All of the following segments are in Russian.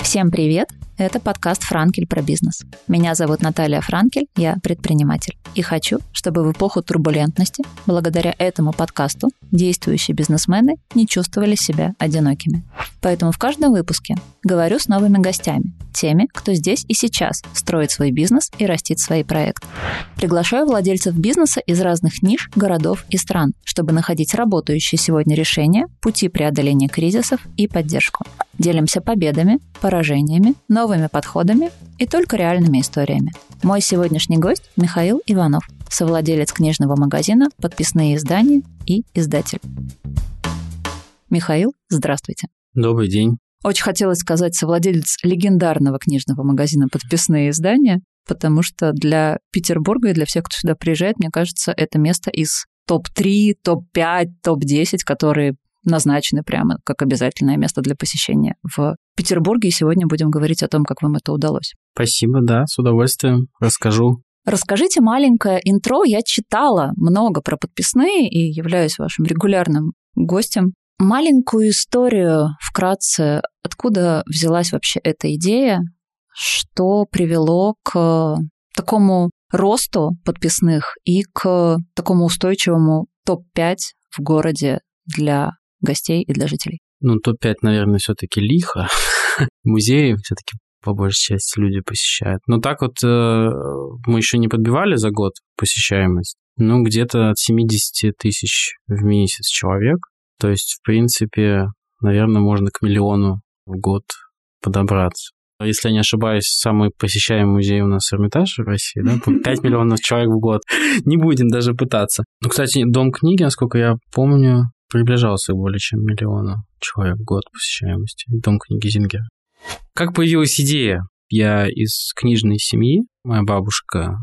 Всем привет! Это подкаст «Франкель про бизнес». Меня зовут Наталья Франкель, я предприниматель. И хочу, чтобы в эпоху турбулентности, благодаря этому подкасту, действующие бизнесмены не чувствовали себя одинокими. Поэтому в каждом выпуске говорю с новыми гостями, теми, кто здесь и сейчас строит свой бизнес и растит свои проекты. Приглашаю владельцев бизнеса из разных ниш, городов и стран, чтобы находить работающие сегодня решения, пути преодоления кризисов и поддержку. Делимся победами, поражениями, новыми подходами и только реальными историями. Мой сегодняшний гость – Михаил Иванов, совладелец книжного магазина «Подписные издания» и издатель. Михаил, здравствуйте. Добрый день. Очень хотелось сказать совладелец легендарного книжного магазина «Подписные издания», потому что для Петербурга и для всех, кто сюда приезжает, мне кажется, это место из топ-3, топ-5, топ-10, которые назначены прямо как обязательное место для посещения в Петербурге. И сегодня будем говорить о том, как вам это удалось. Спасибо, да, с удовольствием расскажу. Расскажите маленькое интро. Я читала много про подписные и являюсь вашим регулярным гостем. Маленькую историю вкратце, откуда взялась вообще эта идея, что привело к такому росту подписных и к такому устойчивому топ-5 в городе для гостей и для жителей? Ну, топ-5, наверное, все-таки лихо. Музеи все-таки по большей части люди посещают. Но так вот э, мы еще не подбивали за год посещаемость. Ну, где-то от 70 тысяч в месяц человек. То есть, в принципе, наверное, можно к миллиону в год подобраться. Если я не ошибаюсь, самый посещаемый музей у нас Эрмитаж в России, да? 5 миллионов человек в год. Не будем даже пытаться. Ну, кстати, Дом книги, насколько я помню, приближался к более чем миллиону человек в год посещаемости. Дом книги Зингера. Как появилась идея? Я из книжной семьи. Моя бабушка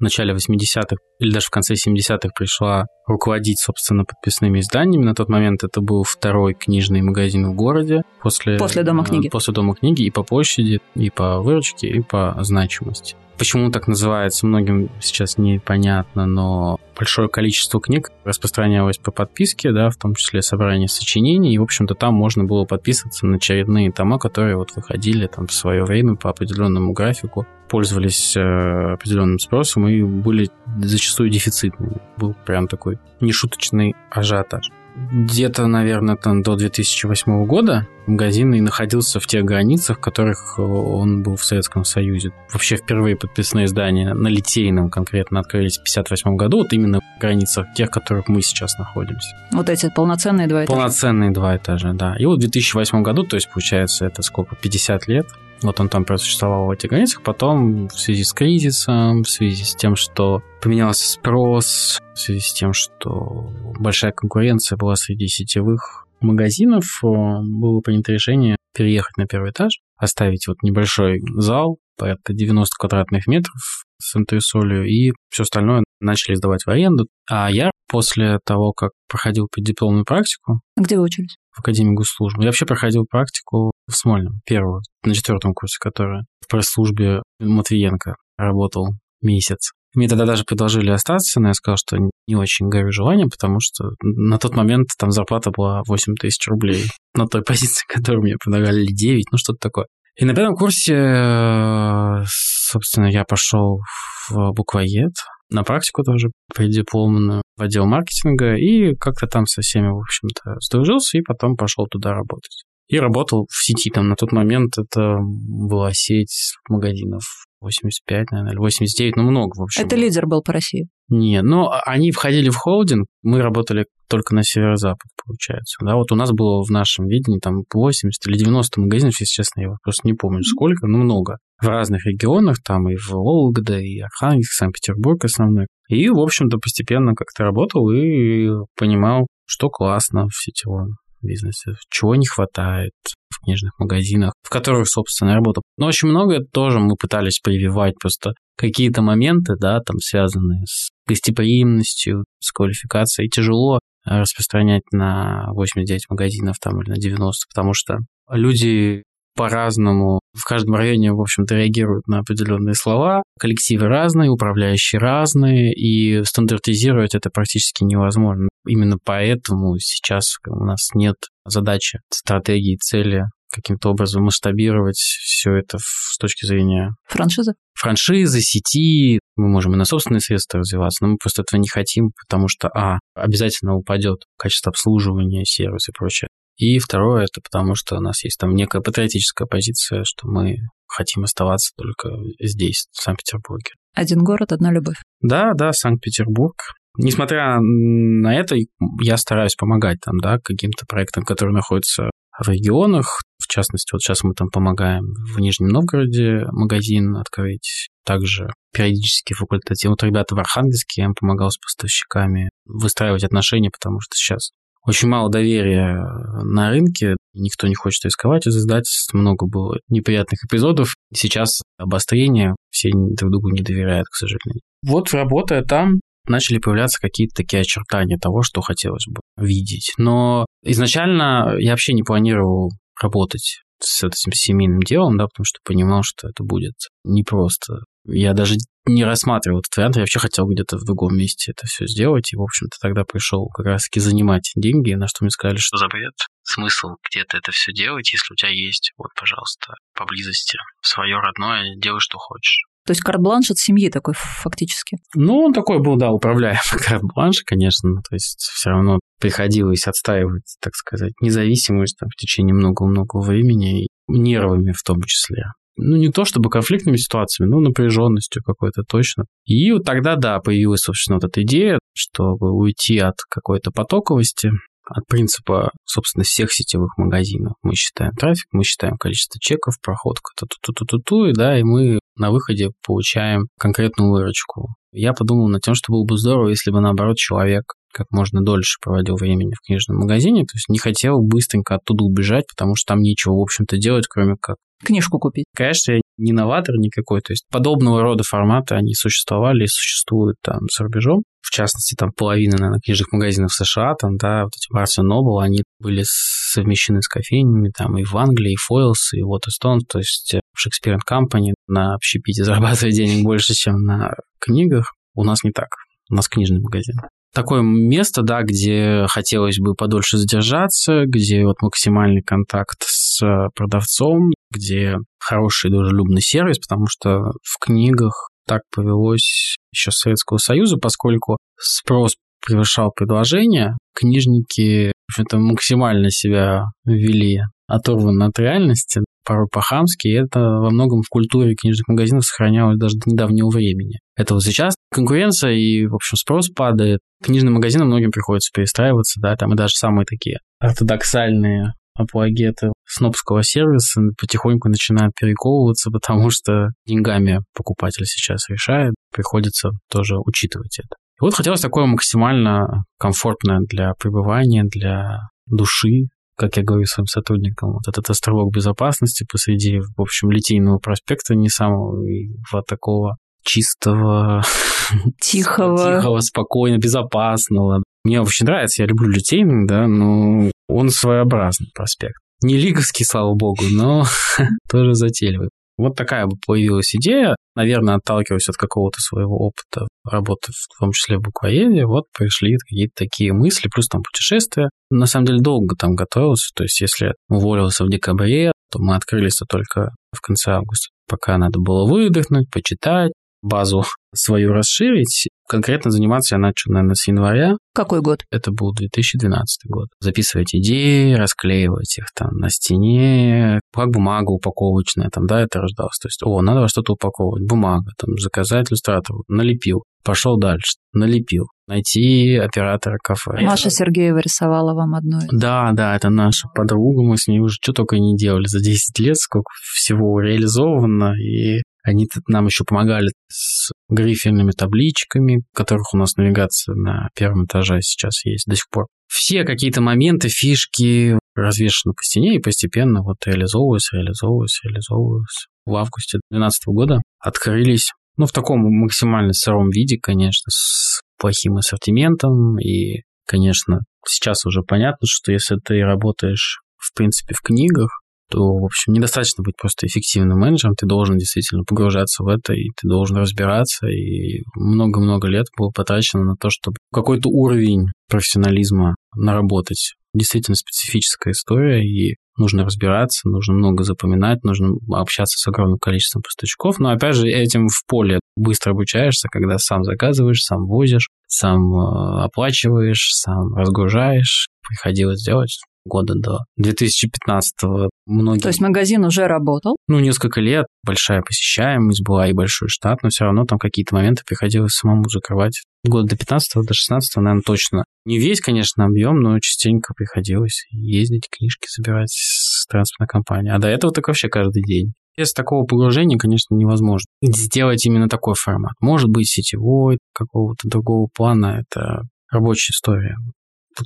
в начале 80-х или даже в конце 70-х пришла руководить, собственно, подписными изданиями. На тот момент это был второй книжный магазин в городе. После, после Дома книги. После Дома книги и по площади, и по выручке, и по значимости. Почему так называется, многим сейчас непонятно, но большое количество книг распространялось по подписке, да, в том числе собрание сочинений, и, в общем-то, там можно было подписываться на очередные тома, которые вот выходили там в свое время по определенному графику, пользовались э, определенным спросом и были зачастую дефицитными. Был прям такой нешуточный ажиотаж где-то, наверное, там до 2008 года магазин и находился в тех границах, в которых э, он был в Советском Союзе. Вообще впервые подписные издания на Литейном конкретно открылись в 1958 году, вот именно в границах тех, в которых мы сейчас находимся. Вот эти полноценные два этажа? Полноценные два этажа, да. И вот в 2008 году, то есть получается это сколько, 50 лет, вот он там просуществовал в этих границах. Потом в связи с кризисом, в связи с тем, что поменялся спрос, в связи с тем, что большая конкуренция была среди сетевых магазинов, было принято решение переехать на первый этаж, оставить вот небольшой зал, порядка 90 квадратных метров с антресолью, и все остальное начали сдавать в аренду. А я после того, как проходил преддипломную практику... Где вы учились? В Академии госслужбы. Я вообще проходил практику в Смольном, первую, на четвертом курсе, которая в пресс-службе Матвиенко работал месяц. Мне тогда даже предложили остаться, но я сказал, что не очень горю желанием, потому что на тот момент там зарплата была 8 тысяч рублей. На той позиции, которую мне предлагали 9, ну что-то такое. И на пятом курсе, э, собственно, я пошел в буквоед, на практику тоже преддипломную в отдел маркетинга, и как-то там со всеми, в общем-то, сдружился, и потом пошел туда работать. И работал в сети, там на тот момент это была сеть магазинов 85, наверное, или 89, ну много, в общем. Это лидер был по России? Нет, но ну, они входили в холдинг, мы работали только на северо-запад, получается. Да, вот у нас было в нашем видении там 80 или 90 магазинов, если честно, я просто не помню сколько, но много. В разных регионах, там и в Вологда, и Архангельск, Санкт-Петербург основной. И, в общем-то, постепенно как-то работал и понимал, что классно в сетевом бизнесе, чего не хватает в книжных магазинах, в которых, собственно, работал. Но очень многое тоже мы пытались прививать, просто какие-то моменты, да, там связанные с гостеприимностью, с квалификацией. Тяжело распространять на 89 магазинов там или на 90, потому что люди по-разному. В каждом районе, в общем-то, реагируют на определенные слова. Коллективы разные, управляющие разные, и стандартизировать это практически невозможно. Именно поэтому сейчас у нас нет задачи, стратегии, цели каким-то образом масштабировать все это с точки зрения... Франшизы? Франшизы, сети. Мы можем и на собственные средства развиваться, но мы просто этого не хотим, потому что, а, обязательно упадет качество обслуживания, сервис и прочее. И второе, это потому что у нас есть там некая патриотическая позиция, что мы хотим оставаться только здесь, в Санкт-Петербурге. Один город, одна любовь. Да, да, Санкт-Петербург. Несмотря на это, я стараюсь помогать там, да, каким-то проектам, которые находятся в регионах. В частности, вот сейчас мы там помогаем в Нижнем Новгороде магазин открыть. Также периодически факультатив. Вот ребята в Архангельске, я им помогал с поставщиками выстраивать отношения, потому что сейчас очень мало доверия на рынке, никто не хочет рисковать из издательств, много было неприятных эпизодов. Сейчас обострение, все друг другу не доверяют, к сожалению. Вот работая там, начали появляться какие-то такие очертания того, что хотелось бы видеть. Но изначально я вообще не планировал работать с этим семейным делом, да, потому что понимал, что это будет непросто. Я даже не рассматривал этот вариант, я вообще хотел где-то в другом месте это все сделать, и, в общем-то, тогда пришел как раз-таки занимать деньги, на что мне сказали, что за бред, смысл где-то это все делать, если у тебя есть, вот, пожалуйста, поблизости свое родное, делай, что хочешь. То есть карт-бланш от семьи такой фактически. Ну, он такой был, да, управляемый карт-бланш, конечно. То есть все равно приходилось отстаивать, так сказать, независимость там, в течение много-много времени, нервами в том числе. Ну, не то чтобы конфликтными ситуациями, но напряженностью какой-то точно. И вот тогда, да, появилась, собственно, вот эта идея, чтобы уйти от какой-то потоковости, от принципа, собственно, всех сетевых магазинов. Мы считаем трафик, мы считаем количество чеков, проходка, ту-ту-ту-ту-ту, и да, и мы на выходе получаем конкретную выручку. Я подумал над тем, что было бы здорово, если бы, наоборот, человек как можно дольше проводил времени в книжном магазине, то есть не хотел быстренько оттуда убежать, потому что там нечего, в общем-то, делать, кроме как книжку купить. Конечно, я не новатор никакой, то есть подобного рода форматы, они существовали и существуют там за рубежом. В частности, там половина, наверное, книжных магазинов США, там, да, вот эти Barnes Noble, они были совмещены с кофейнями, там, и в Англии, и Foils, и Waterstone, то есть э, Shakespeare Company на общепите зарабатывает денег больше, чем на книгах. У нас не так. У нас книжный магазин такое место, да, где хотелось бы подольше задержаться, где вот максимальный контакт с продавцом, где хороший дружелюбный сервис, потому что в книгах так повелось еще Советского Союза, поскольку спрос превышал предложение, книжники, общем-то, максимально себя вели оторванно от реальности, порой по-хамски, и это во многом в культуре книжных магазинов сохранялось даже до недавнего времени. Это вот сейчас конкуренция и, в общем, спрос падает. Книжным магазинам многим приходится перестраиваться, да, там и даже самые такие ортодоксальные апологеты снобского сервиса потихоньку начинают перековываться, потому что деньгами покупатель сейчас решает, приходится тоже учитывать это. И вот хотелось такое максимально комфортное для пребывания, для души как я говорю своим сотрудникам, вот этот островок безопасности посреди, в общем, Литейного проспекта, не самого вот такого чистого, тихого, тихого, спокойно, безопасного. Мне очень нравится, я люблю Литейный, да, но он своеобразный проспект. Не лиговский, слава богу, но тоже затейливый. Вот такая бы появилась идея, наверное, отталкиваясь от какого-то своего опыта работы, в том числе в буквоеде, вот пришли какие-то такие мысли, плюс там путешествия. На самом деле долго там готовился, то есть если уволился в декабре, то мы открылись-то только в конце августа. Пока надо было выдохнуть, почитать, базу свою расширить. Конкретно заниматься я начал, наверное, с января. Какой год? Это был 2012 год. Записывать идеи, расклеивать их там на стене, как бумага упаковочная, там, да, это рождалось. То есть, о, надо что-то упаковывать, бумага, там, заказать иллюстратору, налепил, пошел дальше, налепил, найти оператора кафе. Маша Сергеева рисовала вам одну. Да, да, это наша подруга, мы с ней уже что только не делали за 10 лет, сколько всего реализовано, и они нам еще помогали с грифельными табличками, которых у нас навигация на первом этаже сейчас есть до сих пор. Все какие-то моменты, фишки развешаны по стене и постепенно вот реализовываются, реализовываются, реализовываются. В августе 2012 года открылись, ну, в таком максимально сыром виде, конечно, с плохим ассортиментом и, конечно, сейчас уже понятно, что если ты работаешь, в принципе, в книгах, то, в общем, недостаточно быть просто эффективным менеджером, ты должен действительно погружаться в это, и ты должен разбираться, и много-много лет было потрачено на то, чтобы какой-то уровень профессионализма наработать. Действительно специфическая история, и нужно разбираться, нужно много запоминать, нужно общаться с огромным количеством поставщиков. Но опять же, этим в поле быстро обучаешься, когда сам заказываешь, сам возишь, сам э, оплачиваешь, сам разгружаешь. Приходилось делать года до 2015-го. Многие... То есть магазин уже работал? Ну, несколько лет. Большая посещаемость была и большой штат, но все равно там какие-то моменты приходилось самому закрывать. Года до 15 до 16 наверное, точно. Не весь, конечно, объем, но частенько приходилось ездить, книжки собирать с транспортной компанией. А до этого так вообще каждый день. Без такого погружения, конечно, невозможно сделать именно такой формат. Может быть, сетевой, какого-то другого плана, это рабочая история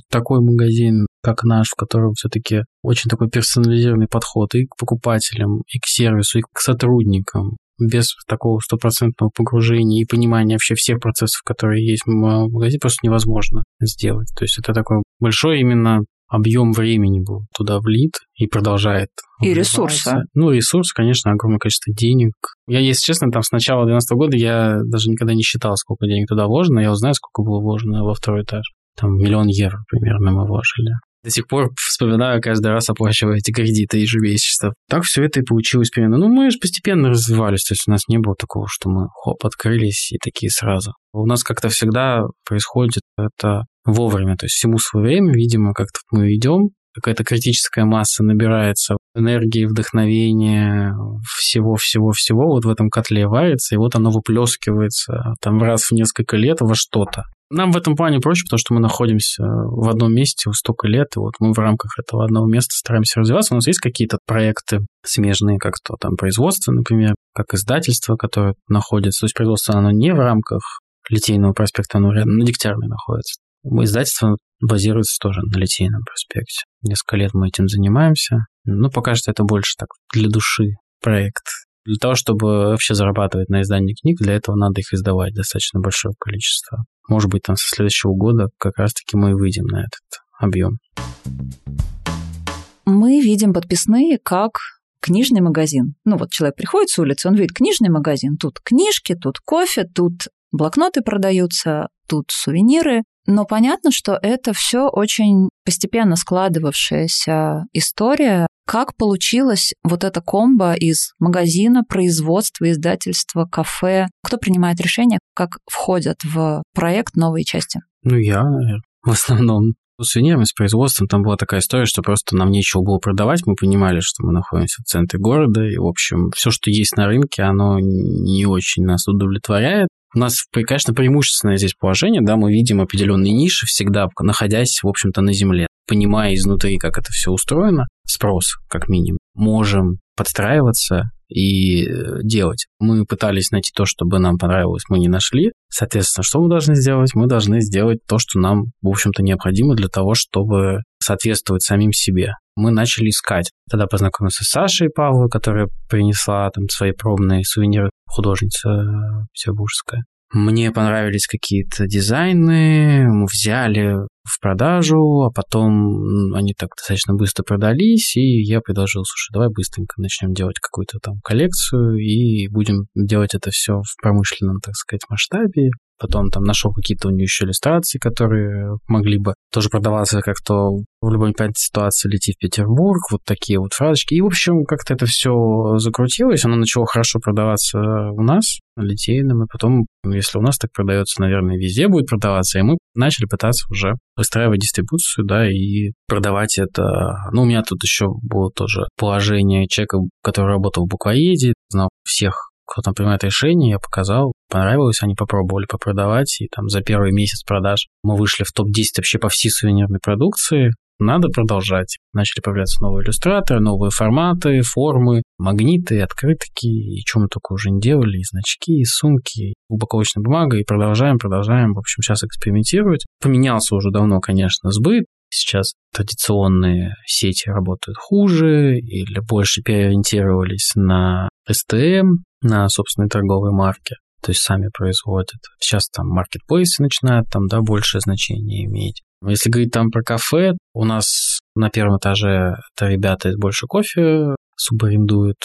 такой магазин, как наш, в котором все-таки очень такой персонализированный подход и к покупателям, и к сервису, и к сотрудникам, без такого стопроцентного погружения и понимания вообще всех процессов, которые есть в магазине, просто невозможно сделать. То есть это такой большой именно объем времени был туда влит и продолжает. И ресурсы. Ну, ресурс, конечно, огромное количество денег. Я, если честно, там с начала 2012 года я даже никогда не считал, сколько денег туда вложено. Я узнаю, сколько было вложено во второй этаж. Там миллион евро примерно мы вложили. До сих пор вспоминаю, каждый раз оплачивая эти кредиты ежемесячно. Так все это и получилось примерно. Ну, мы же постепенно развивались, то есть у нас не было такого, что мы хоп, открылись и такие сразу. У нас как-то всегда происходит это вовремя, то есть всему свое время, видимо, как-то мы идем, какая-то критическая масса набирается энергии, вдохновения, всего-всего-всего вот в этом котле варится, и вот оно выплескивается там раз в несколько лет во что-то. Нам в этом плане проще, потому что мы находимся в одном месте столько лет, и вот мы в рамках этого одного места стараемся развиваться. У нас есть какие-то проекты смежные, как то там производство, например, как издательство, которое находится. То есть производство, оно не в рамках Литейного проспекта, оно рядом на Дегтярной находится. Издательство базируется тоже на Литейном проспекте. Несколько лет мы этим занимаемся. Ну, пока что это больше так для души проект. Для того, чтобы вообще зарабатывать на издании книг, для этого надо их издавать достаточно большое количество. Может быть, там со следующего года как раз-таки мы и выйдем на этот объем. Мы видим подписные как книжный магазин. Ну вот человек приходит с улицы, он видит книжный магазин. Тут книжки, тут кофе, тут блокноты продаются, тут сувениры. Но понятно, что это все очень постепенно складывавшаяся история. Как получилось вот эта комбо из магазина, производства, издательства, кафе? Кто принимает решение, как входят в проект новые части? Ну, я, наверное, в основном. С сувенирами, с производством там была такая история, что просто нам нечего было продавать. Мы понимали, что мы находимся в центре города, и, в общем, все, что есть на рынке, оно не очень нас удовлетворяет. У нас, конечно, преимущественное здесь положение, да, мы видим определенные ниши всегда, находясь, в общем-то, на земле. Понимая изнутри, как это все устроено, спрос, как минимум, можем подстраиваться и э, делать. Мы пытались найти то, чтобы нам понравилось, мы не нашли. Соответственно, что мы должны сделать? Мы должны сделать то, что нам, в общем-то, необходимо для того, чтобы соответствовать самим себе. Мы начали искать. Тогда познакомился с Сашей Павловой, которая принесла там свои пробные сувениры, художница э, петербургская. Мне понравились какие-то дизайны, мы взяли в продажу, а потом они так достаточно быстро продались, и я предложил, слушай, давай быстренько начнем делать какую-то там коллекцию и будем делать это все в промышленном, так сказать, масштабе. Потом там нашел какие-то у нее еще иллюстрации, которые могли бы тоже продаваться как-то в любой непонятной ситуации лети в Петербург, вот такие вот фразочки. И, в общем, как-то это все закрутилось, оно начало хорошо продаваться у нас, литейным, и потом, если у нас так продается, наверное, везде будет продаваться, и мы начали пытаться уже выстраивать дистрибуцию, да, и продавать это. Ну, у меня тут еще было тоже положение человека, который работал в буквоеде, знал всех кто там принимает решение, я показал, понравилось, они попробовали попродавать, и там за первый месяц продаж мы вышли в топ-10 вообще по всей сувенирной продукции, надо продолжать. Начали появляться новые иллюстраторы, новые форматы, формы, магниты, открытки, и что мы только уже не делали, и значки, и сумки, и упаковочная бумага, и продолжаем, продолжаем, в общем, сейчас экспериментировать. Поменялся уже давно, конечно, сбыт, сейчас традиционные сети работают хуже или больше переориентировались на STM, на собственной торговой марке, то есть сами производят. Сейчас там маркетплейсы начинают там, да, большее значение иметь. Если говорить там про кафе, у нас На первом этаже это ребята из «Больше кофе» субарендуют.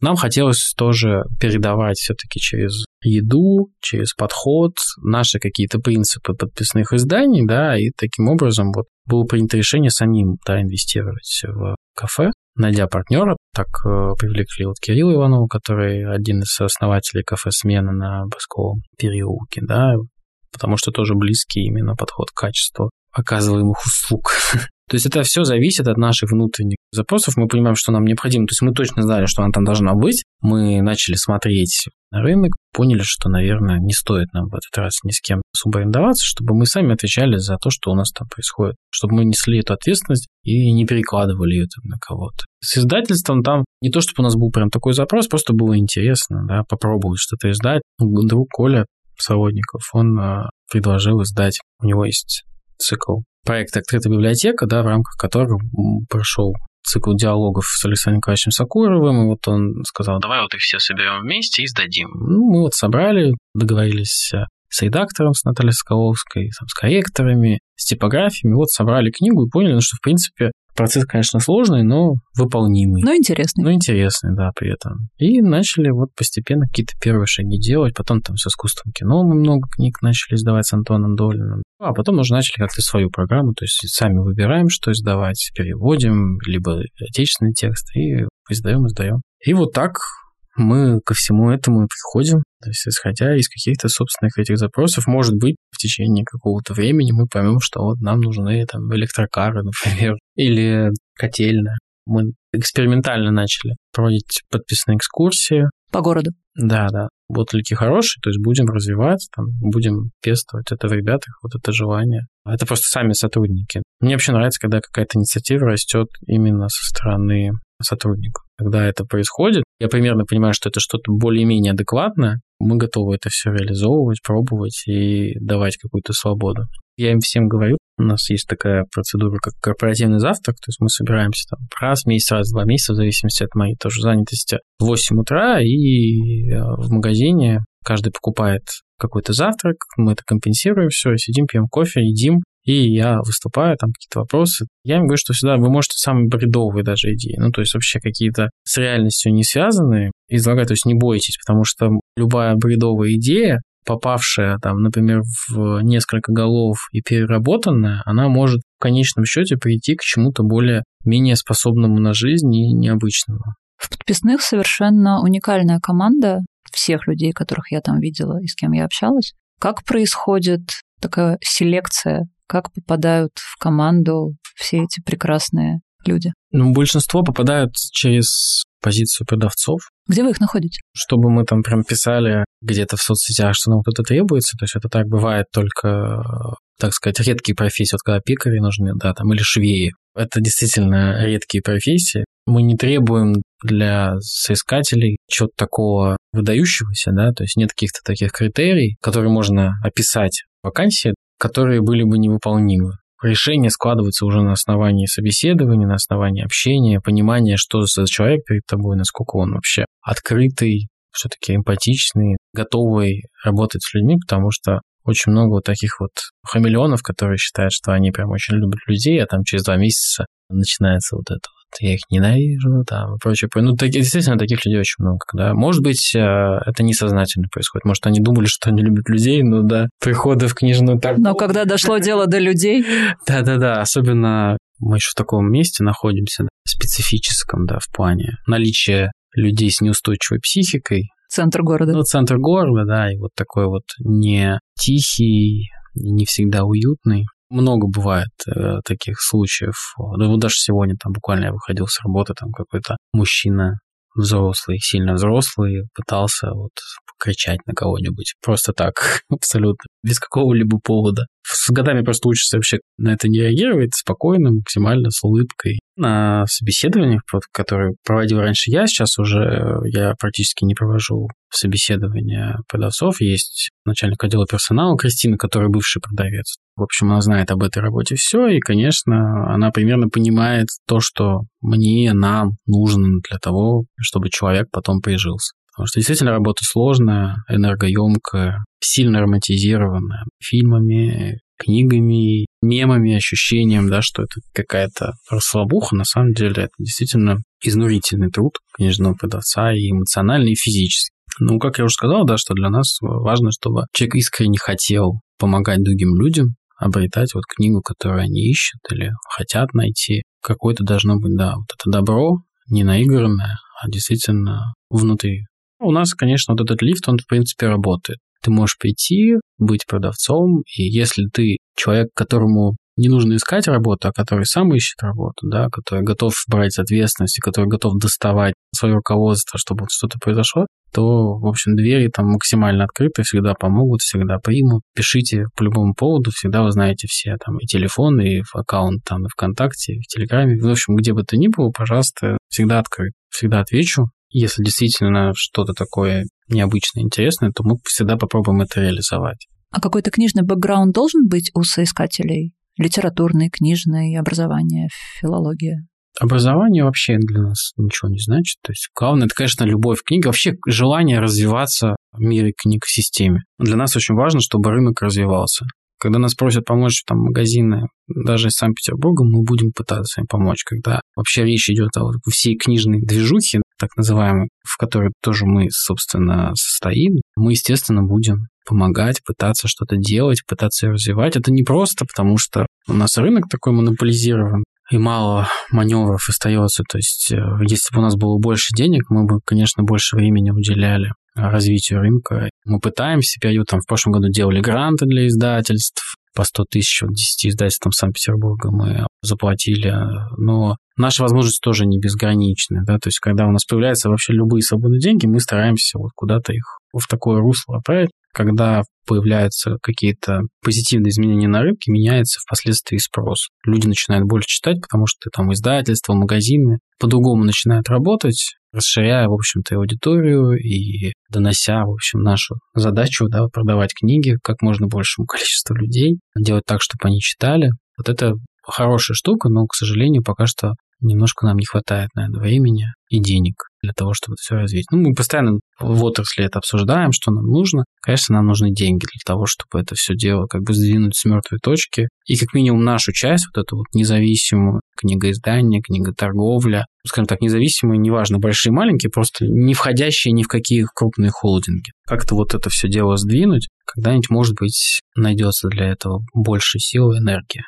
Нам хотелось тоже передавать все-таки через еду, через подход, наши какие-то принципы подписных изданий, да, и таким образом вот было принято решение самим, да, инвестировать в кафе, найдя партнера, так э, привлекли вот Кирилла Иванова, который один из основателей кафе «Смена» на Басковом переулке, да, потому что тоже близкий именно подход к качеству оказываемых услуг. То есть это все зависит от наших внутренних запросов. Мы понимаем, что нам необходимо. То есть мы точно знали, что она там должна быть. Мы начали смотреть на рынок, поняли, что, наверное, не стоит нам в этот раз ни с кем субарендоваться, чтобы мы сами отвечали за то, что у нас там происходит, чтобы мы несли эту ответственность и не перекладывали ее там на кого-то. С издательством там не то, чтобы у нас был прям такой запрос, просто было интересно, да, попробовать что-то издать. Друг Коля Солодников, он э, предложил издать, у него есть цикл проект «Открытая библиотека», да, в рамках которого прошел цикл диалогов с Александром Николаевичем Сакуровым, и вот он сказал, давай вот их все соберем вместе и сдадим. Ну, мы вот собрали, договорились э, с редактором, с Натальей Соколовской, с корректорами, с типографиями, вот собрали книгу и поняли, ну, что, в принципе, Процесс, конечно, сложный, но выполнимый. Но интересный. Но интересный, да, при этом. И начали вот постепенно какие-то первые шаги делать. Потом там с искусством кино мы много книг начали издавать с Антоном Долиным. А потом уже начали как-то свою программу, то есть сами выбираем, что издавать, переводим, либо отечественный текст, и издаем, издаем. И вот так мы ко всему этому и приходим. То есть, исходя из каких-то собственных этих запросов, может быть, в течение какого-то времени мы поймем, что вот нам нужны там электрокары, например, или котельная. Мы экспериментально начали проводить подписные экскурсии. По городу? Да, да. Отклики хорошие, то есть будем развивать, там, будем пестовать это в ребятах, вот это желание. Это просто сами сотрудники. Мне вообще нравится, когда какая-то инициатива растет именно со стороны сотрудников. Когда это происходит, я примерно понимаю, что это что-то более-менее адекватное, мы готовы это все реализовывать, пробовать и давать какую-то свободу. Я им всем говорю, у нас есть такая процедура, как корпоративный завтрак, то есть мы собираемся там раз в месяц, раз в два месяца, в зависимости от моей тоже занятости, в 8 утра, и э, в магазине каждый покупает какой-то завтрак, мы это компенсируем, все, сидим, пьем кофе, едим, и я выступаю, там какие-то вопросы. Я им говорю, что всегда вы можете самые бредовые даже идеи, ну, то есть вообще какие-то с реальностью не связанные, излагать, то есть не бойтесь, потому что любая бредовая идея, попавшая там, например, в несколько голов и переработанная, она может в конечном счете прийти к чему-то более менее способному на жизнь и необычному. В подписных совершенно уникальная команда всех людей, которых я там видела и с кем я общалась. Как происходит такая селекция как попадают в команду все эти прекрасные люди? Ну, большинство попадают через позицию продавцов. Где вы их находите? Чтобы мы там прям писали где-то в соцсетях, что нам кто-то требуется, то есть это так бывает только, так сказать, редкие профессии, вот когда пикари нужны, да, там, или швеи. Это действительно редкие профессии. Мы не требуем для соискателей чего-то такого выдающегося, да, то есть нет каких-то таких критерий, которые можно описать в вакансии, которые были бы невыполнимы. Решения складываются уже на основании собеседования, на основании общения, понимания, что за человек перед тобой, насколько он вообще открытый, все-таки эмпатичный, готовый работать с людьми, потому что очень много вот таких вот хамелеонов, которые считают, что они прям очень любят людей, а там через два месяца начинается вот это я их ненавижу, там, и прочее. Ну, так, действительно, таких людей очень много, да. Может быть, э, это несознательно происходит. Может, они думали, что они любят людей, но да, приходы в книжную торговлю... Но когда дошло дело до людей... Да-да-да, особенно мы еще в таком месте находимся, специфическом, да, в плане наличия людей с неустойчивой психикой. Центр города. Ну, центр города, да, и вот такой вот не тихий, не всегда уютный. Много бывает э, таких случаев. Да вот даже сегодня там буквально я выходил с работы, там какой-то мужчина взрослый, сильно взрослый, пытался вот кричать на кого-нибудь. Просто так, абсолютно, без какого-либо повода. С годами просто учишься вообще на это не реагировать, спокойно, максимально, с улыбкой. На собеседованиях, которые проводил раньше я, сейчас уже э, я практически не провожу собеседования продавцов. Есть начальник отдела персонала Кристина, которая бывший продавец. В общем, она знает об этой работе все, и, конечно, она примерно понимает то, что мне, нам нужно для того, чтобы человек потом прижился. Потому что действительно работа сложная, энергоемкая, сильно романтизированная фильмами, книгами, мемами, ощущением, да, что это какая-то расслабуха. На самом деле это действительно изнурительный труд книжного продавца и эмоциональный, и физический. Ну, как я уже сказал, да, что для нас важно, чтобы человек искренне хотел помогать другим людям, обретать вот книгу, которую они ищут или хотят найти. Какое-то должно быть, да, вот это добро, не наигранное, а действительно внутри. У нас, конечно, вот этот лифт, он, в принципе, работает. Ты можешь прийти, быть продавцом, и если ты человек, которому не нужно искать работу, а который сам ищет работу, да, который готов брать ответственность и который готов доставать свое руководство, чтобы что-то произошло, то, в общем, двери там максимально открыты, всегда помогут, всегда примут. Пишите по любому поводу, всегда вы знаете все там и телефон, и аккаунт там и ВКонтакте, и в Телеграме. В общем, где бы то ни было, пожалуйста, всегда открыт. Всегда отвечу. Если действительно что-то такое необычное, интересное, то мы всегда попробуем это реализовать. А какой-то книжный бэкграунд должен быть у соискателей? Литературное, книжное образование, филология? Образование вообще для нас ничего не значит. То есть главное, это, конечно, любовь к книге, вообще желание развиваться в мире книг в системе. Для нас очень важно, чтобы рынок развивался. Когда нас просят помочь там магазины, даже из Санкт-Петербурга, мы будем пытаться им помочь. Когда вообще речь идет о всей книжной движухе, так называемой, в которой тоже мы, собственно, состоим, мы, естественно, будем помогать, пытаться что-то делать, пытаться развивать. Это не просто, потому что у нас рынок такой монополизирован, и мало маневров остается. То есть, э, если бы у нас было больше денег, мы бы, конечно, больше времени уделяли развитию рынка. Мы пытаемся, период, там, в прошлом году делали гранты для издательств, по 100 тысяч, вот 10 издательствам Санкт-Петербурга мы заплатили, но наши возможности тоже не безграничны, да, то есть когда у нас появляются вообще любые свободные деньги, мы стараемся вот куда-то их в такое русло отправить, когда появляются какие-то позитивные изменения на рынке, меняется впоследствии спрос. Люди начинают больше читать, потому что там издательства, магазины по-другому начинают работать, расширяя, в общем-то, аудиторию и донося, в общем, нашу задачу да, продавать книги как можно большему количеству людей, делать так, чтобы они читали. Вот это хорошая штука, но, к сожалению, пока что немножко нам не хватает, наверное, времени и денег для того, чтобы это все развить. Ну, мы постоянно в отрасли это обсуждаем, что нам нужно. Конечно, нам нужны деньги для того, чтобы это все дело как бы сдвинуть с мертвой точки. И как минимум нашу часть, вот эту вот независимую книгоиздание, книготорговля, скажем так, независимые, неважно, большие, маленькие, просто не входящие ни в какие крупные холдинги. Как-то вот это все дело сдвинуть, когда-нибудь, может быть, найдется для этого больше сил и энергии.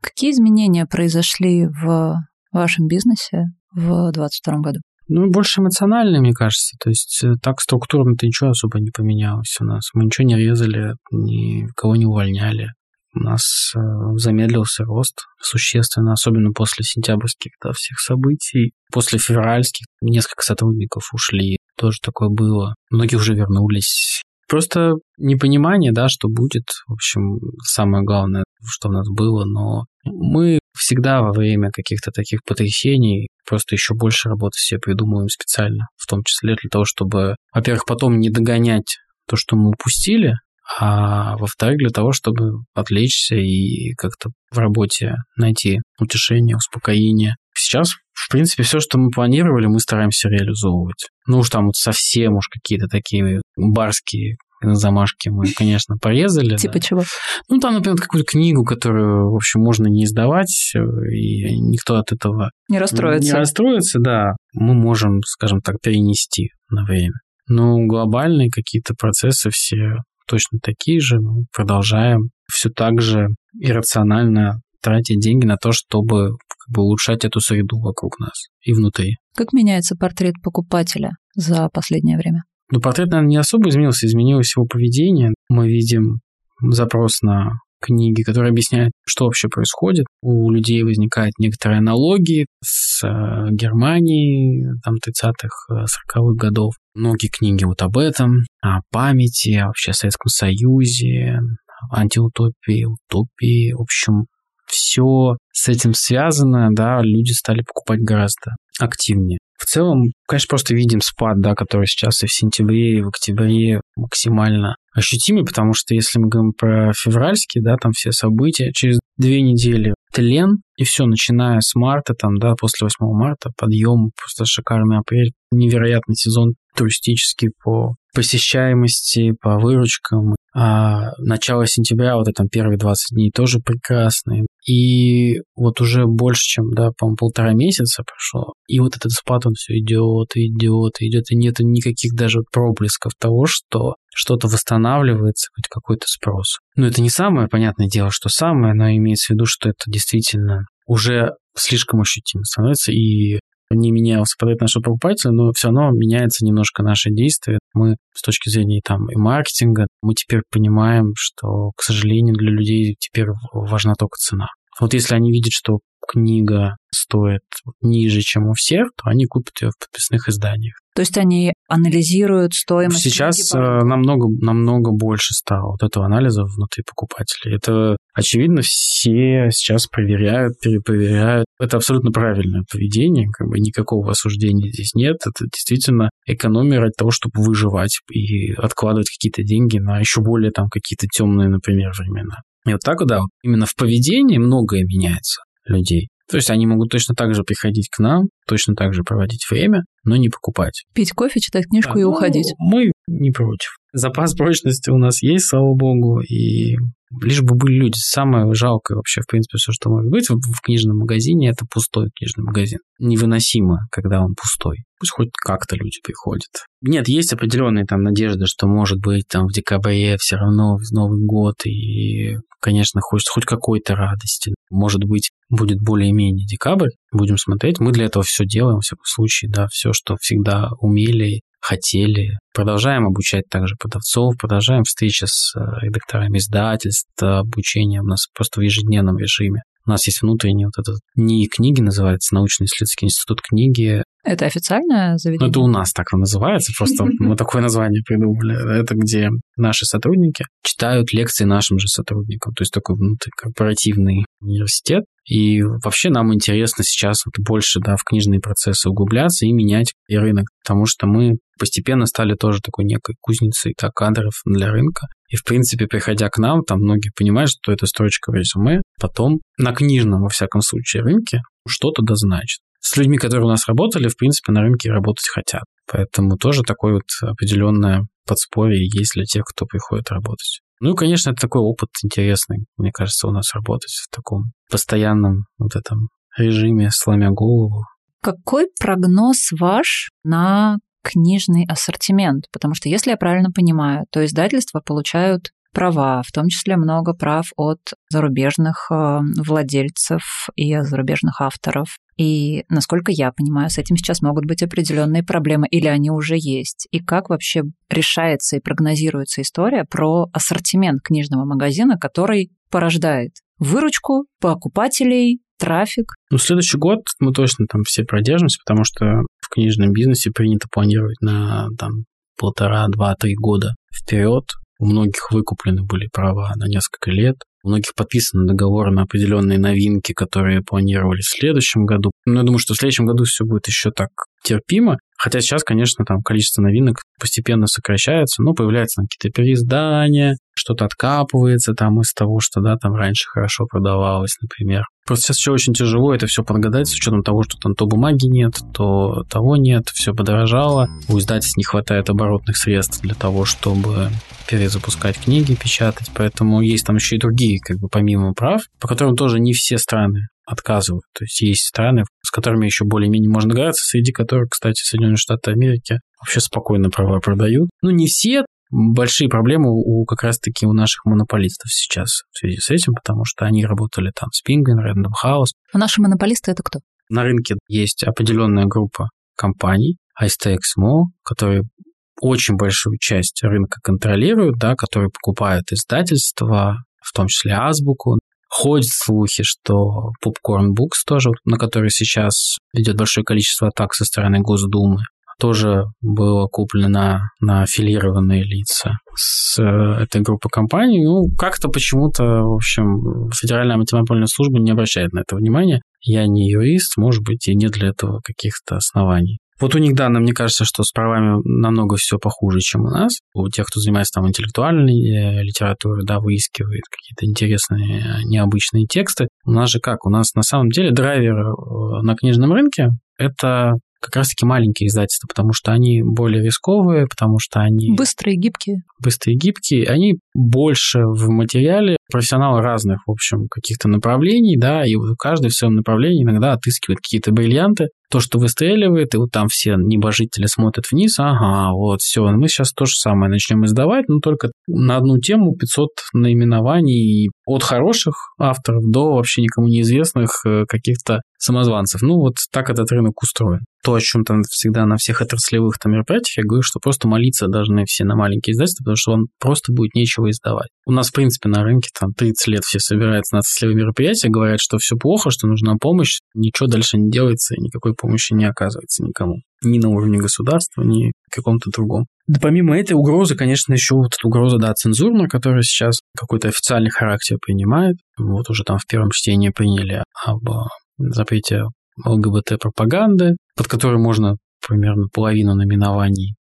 Какие изменения произошли в вашем бизнесе в 2022 году? Ну, больше эмоциональные, мне кажется. То есть э, так структурно-то ничего особо не поменялось у нас. Мы ничего не резали, никого не увольняли. У нас э, замедлился рост существенно, особенно после сентябрьских да, всех событий. После февральских несколько сотрудников ушли, тоже такое было. Многие уже вернулись. Просто непонимание, да, что будет. В общем, самое главное, что у нас было, но мы всегда во время каких-то таких потрясений просто еще больше работы себе придумываем специально, в том числе для того, чтобы, во-первых, потом не догонять то, что мы упустили, а во-вторых, для того, чтобы отвлечься и как-то в работе найти утешение, успокоение. Сейчас, в принципе, все, что мы планировали, мы стараемся реализовывать. Ну уж там вот совсем уж какие-то такие барские замашки мы, конечно, порезали. Типа да. чего? Ну, там, например, какую-то книгу, которую, в общем, можно не издавать, э, и никто от этого не расстроится. Не расстроится, да. Мы можем, скажем так, перенести на время. Но глобальные какие-то процессы все точно такие же. Мы продолжаем все так же иррационально тратить деньги на то, чтобы как бы, улучшать эту среду вокруг нас и внутри. Как меняется портрет покупателя за последнее время? Ну, портрет, наверное, не особо изменился, изменилось его поведение. Мы видим запрос на книги, которые объясняют, что вообще происходит. У людей возникают некоторые аналогии с э, Германией там 30-х, 40-х годов. Многие книги вот об этом, о памяти, о вообще Советском Союзе, антиутопии, утопии. В общем, все с этим связано, да, люди стали покупать гораздо активнее. В целом, конечно, просто видим спад, да, который сейчас и в сентябре, и в октябре максимально ощутимый, потому что если мы говорим про февральские, да, там все события, через две недели тлен, и все, начиная с марта, там, да, после 8 марта, подъем, просто шикарный апрель, невероятный сезон туристический по посещаемости, по выручкам. А начало сентября, вот это первые 20 дней тоже прекрасные. И вот уже больше, чем, да, по полтора месяца прошло. И вот этот спад, он все идет, идет, идет, и нет никаких даже проблесков того, что что-то восстанавливается, хоть какой-то спрос. Но это не самое понятное дело, что самое, но имеется в виду, что это действительно уже слишком ощутимо становится, и не менялся продать нашего покупателя, но все равно меняется немножко наше действие. Мы с точки зрения там и маркетинга, мы теперь понимаем, что, к сожалению, для людей теперь важна только цена. Вот если они видят, что книга стоит ниже, чем у всех, то они купят ее в подписных изданиях. То есть они анализируют стоимость. Сейчас э, намного, намного больше стало вот этого анализа внутри покупателей. Это очевидно, все сейчас проверяют, перепроверяют. Это абсолютно правильное поведение, как бы никакого осуждения здесь нет. Это действительно экономия ради того, чтобы выживать и откладывать какие-то деньги на еще более там какие-то темные, например, времена. И вот так, да, именно в поведении многое меняется людей. То есть они могут точно так же приходить к нам, точно так же проводить время, но не покупать. Пить кофе, читать книжку да, и ну, уходить. Мы не против. Запас прочности у нас есть, слава богу, и лишь бы были люди. Самое жалкое вообще, в принципе, все, что может быть в, в книжном магазине, это пустой книжный магазин. Невыносимо, когда он пустой. Пусть хоть как-то люди приходят. Нет, есть определенные там надежды, что может быть там в декабре все равно в Новый год, и, конечно, хочется хоть какой-то радости. Может быть, будет более-менее декабрь, будем смотреть. Мы для этого все делаем, в всяком случае, да, все, что всегда умели, хотели. Продолжаем обучать также продавцов, продолжаем встречи с э, редакторами издательств, обучение у нас просто в ежедневном режиме. У нас есть внутренний вот этот НИИ книги, называется научно-исследовательский институт книги. Это официальное заведение? Ну, это у нас так называется, просто мы такое название придумали. Это где наши сотрудники читают лекции нашим же сотрудникам. То есть такой внутрикорпоративный университет. И вообще нам интересно сейчас вот больше да, в книжные процессы углубляться и менять и рынок, потому что мы постепенно стали тоже такой некой кузницей да, кадров для рынка. И, в принципе, приходя к нам, там многие понимают, что это строчка в резюме, потом на книжном, во всяком случае, рынке что-то да значит. С людьми, которые у нас работали, в принципе, на рынке работать хотят. Поэтому тоже такое вот определенное подспорье есть для тех, кто приходит работать. Ну и, конечно, это такой опыт интересный, мне кажется, у нас работать в таком постоянном вот этом режиме, сломя голову. Какой прогноз ваш на книжный ассортимент? Потому что, если я правильно понимаю, то издательства получают права, в том числе много прав от зарубежных э, владельцев и зарубежных авторов. И, насколько я понимаю, с этим сейчас могут быть определенные проблемы, или они уже есть. И как вообще решается и прогнозируется история про ассортимент книжного магазина, который порождает выручку покупателей, трафик. Ну, следующий год мы точно там все продержимся, потому что в книжном бизнесе принято планировать на там полтора, два, три года вперед. У многих выкуплены были права на несколько лет. У многих подписаны договоры на определенные новинки, которые планировали в следующем году. Но я думаю, что в следующем году все будет еще так терпимо. Хотя сейчас, конечно, там количество новинок постепенно сокращается, но появляются какие-то переиздания, что-то откапывается там из того, что, да, там раньше хорошо продавалось, например. Просто сейчас все очень тяжело это все подгадать с учетом того, что там то бумаги нет, то того нет, все подорожало. У издательств не хватает оборотных средств для того, чтобы перезапускать книги, печатать, поэтому есть там еще и другие, как бы помимо прав, по которым тоже не все страны отказывают. То есть есть страны, с которыми еще более-менее можно договориться, среди которых, кстати, Соединенные Штаты Америки вообще спокойно права продают. Ну, не все, большие проблемы у как раз-таки у наших монополистов сейчас в связи с этим, потому что они работали там с Penguin, Random House. А наши монополисты это кто? На рынке есть определенная группа компаний, ISTXMO, которые очень большую часть рынка контролируют, да, которые покупают издательства, в том числе Азбуку, Ходят слухи, что Popcorn Books тоже, на который сейчас идет большое количество атак со стороны Госдумы, тоже было куплено на, на аффилированные лица с э, этой группы компаний. Ну, как-то почему-то, в общем, Федеральная антимонопольная служба не обращает на это внимания. Я не юрист, может быть, и нет для этого каких-то оснований. Вот у них, да, мне кажется, что с правами намного все похуже, чем у нас. У тех, кто занимается там интеллектуальной э, литературой, да, выискивает какие-то интересные, э, необычные тексты. У нас же как? У нас на самом деле драйвер э, на книжном рынке – это как раз-таки маленькие издательства, потому что они более рисковые, потому что они... Быстрые, гибкие. Быстрые, гибкие. Они больше в материале, профессионалы разных, в общем, каких-то направлений, да, и каждый в своем направлении иногда отыскивает какие-то бриллианты, то, что выстреливает, и вот там все небожители смотрят вниз, ага, вот, все, мы сейчас то же самое начнем издавать, но только на одну тему 500 наименований от хороших авторов до вообще никому неизвестных э, каких-то самозванцев. Ну, вот так этот рынок устроен. То, о чем там всегда на всех отраслевых там мероприятиях, я говорю, что просто молиться должны все на маленькие издательства, потому что он просто будет нечего издавать. У нас, в принципе, на рынке там 30 лет все собираются на отраслевые мероприятия, говорят, что все плохо, что нужна помощь, ничего дальше не делается, и никакой помощи не оказывается никому. Ни на уровне государства, ни каком-то другом. Да помимо этой угрозы, конечно, еще вот эта угроза, да, цензурная, которая сейчас какой-то официальный характер принимает. Вот уже там в первом чтении приняли об запрете ЛГБТ-пропаганды, под которой можно примерно половину наименований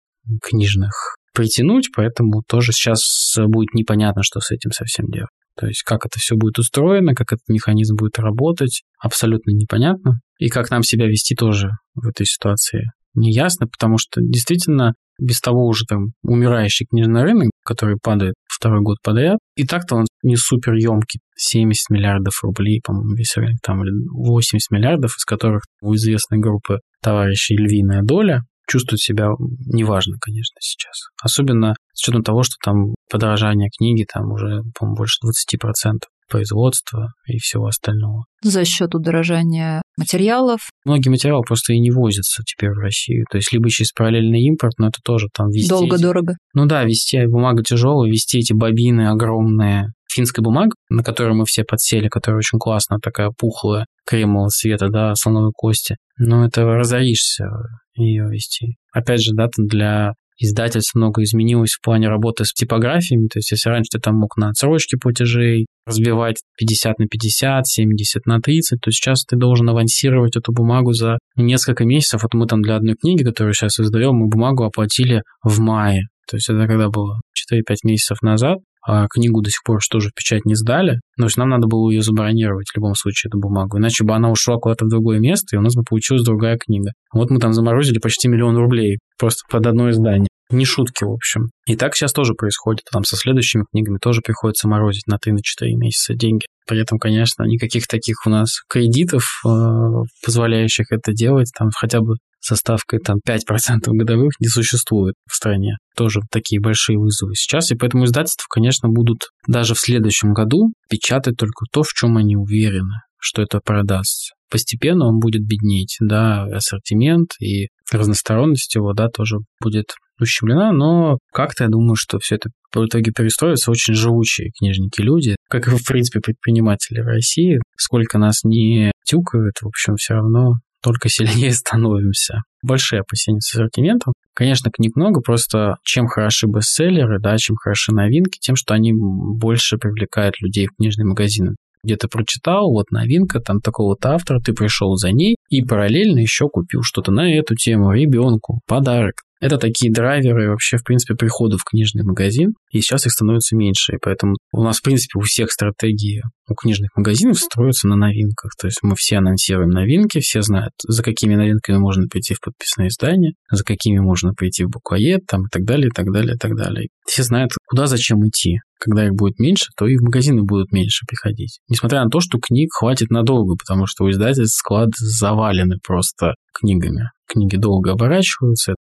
книжных притянуть, поэтому тоже сейчас будет непонятно, что с этим совсем делать. То есть как это все будет устроено, как этот механизм будет работать, абсолютно непонятно. И как нам себя вести тоже в этой ситуации неясно, потому что действительно без того уже там умирающий книжный рынок, который падает второй год подряд, и так-то он не супер емкий, 70 миллиардов рублей, по-моему, весь рынок, там 80 миллиардов, из которых у известной группы товарищей львиная доля, чувствуют себя неважно, конечно, сейчас. Особенно с учетом того, что там подорожание книги там уже, по-моему, больше 20% производства и всего остального. За счет удорожания материалов. Многие материалы просто и не возятся теперь в Россию. То есть либо через параллельный импорт, но это тоже там везти... Долго-дорого. Ну да, вести бумага тяжелая, вести эти бобины огромные. Финская бумага, на которую мы все подсели, которая очень классная, такая пухлая, кремового цвета, да, слоновой кости. Но это разоришься ее вести. Опять же, да, для издательств много изменилось в плане работы с типографиями. То есть, если раньше ты там мог на отсрочке платежей разбивать 50 на 50, 70 на 30, то сейчас ты должен авансировать эту бумагу за несколько месяцев. Вот мы там для одной книги, которую сейчас издаем, мы бумагу оплатили в мае. То есть это когда было 4-5 месяцев назад а книгу до сих пор что же в печать не сдали. Но есть нам надо было ее забронировать в любом случае, эту бумагу. Иначе бы она ушла куда-то в другое место, и у нас бы получилась другая книга. Вот мы там заморозили почти миллион рублей просто под одно издание. Не шутки, в общем. И так сейчас тоже происходит. Там со следующими книгами тоже приходится морозить на 3-4 месяца деньги. При этом, конечно, никаких таких у нас кредитов, э, позволяющих это делать, там хотя бы со ставкой там 5% годовых не существует в стране. Тоже такие большие вызовы сейчас, и поэтому издательства, конечно, будут даже в следующем году печатать только то, в чем они уверены, что это продастся. Постепенно он будет беднеть, да, ассортимент и разносторонность его, да, тоже будет ущемлена, но как-то я думаю, что все это в итоге перестроятся очень живучие книжники люди, как и, в принципе, предприниматели в России. Сколько нас не тюкают, в общем, все равно только сильнее становимся. Большие опасения с ассортиментом. Конечно, книг много, просто чем хороши бестселлеры, да, чем хороши новинки, тем, что они больше привлекают людей в книжные магазины где ты прочитал, вот новинка там такого-то автора, ты пришел за ней и параллельно еще купил что-то на эту тему ребенку, подарок. Это такие драйверы вообще, в принципе, прихода в книжный магазин, и сейчас их становится меньше, и поэтому у нас, в принципе, у всех стратегии у книжных магазинов строятся на новинках, то есть мы все анонсируем новинки, все знают, за какими новинками можно прийти в подписное издание, за какими можно прийти в буквоед, там, и так далее, и так далее, и так далее. Все знают, куда зачем идти. Когда их будет меньше, то и в магазины будут меньше приходить. Несмотря на то, что книг хватит надолго, потому что у издательств склад завалены просто книгами. Книги долго оборачиваются.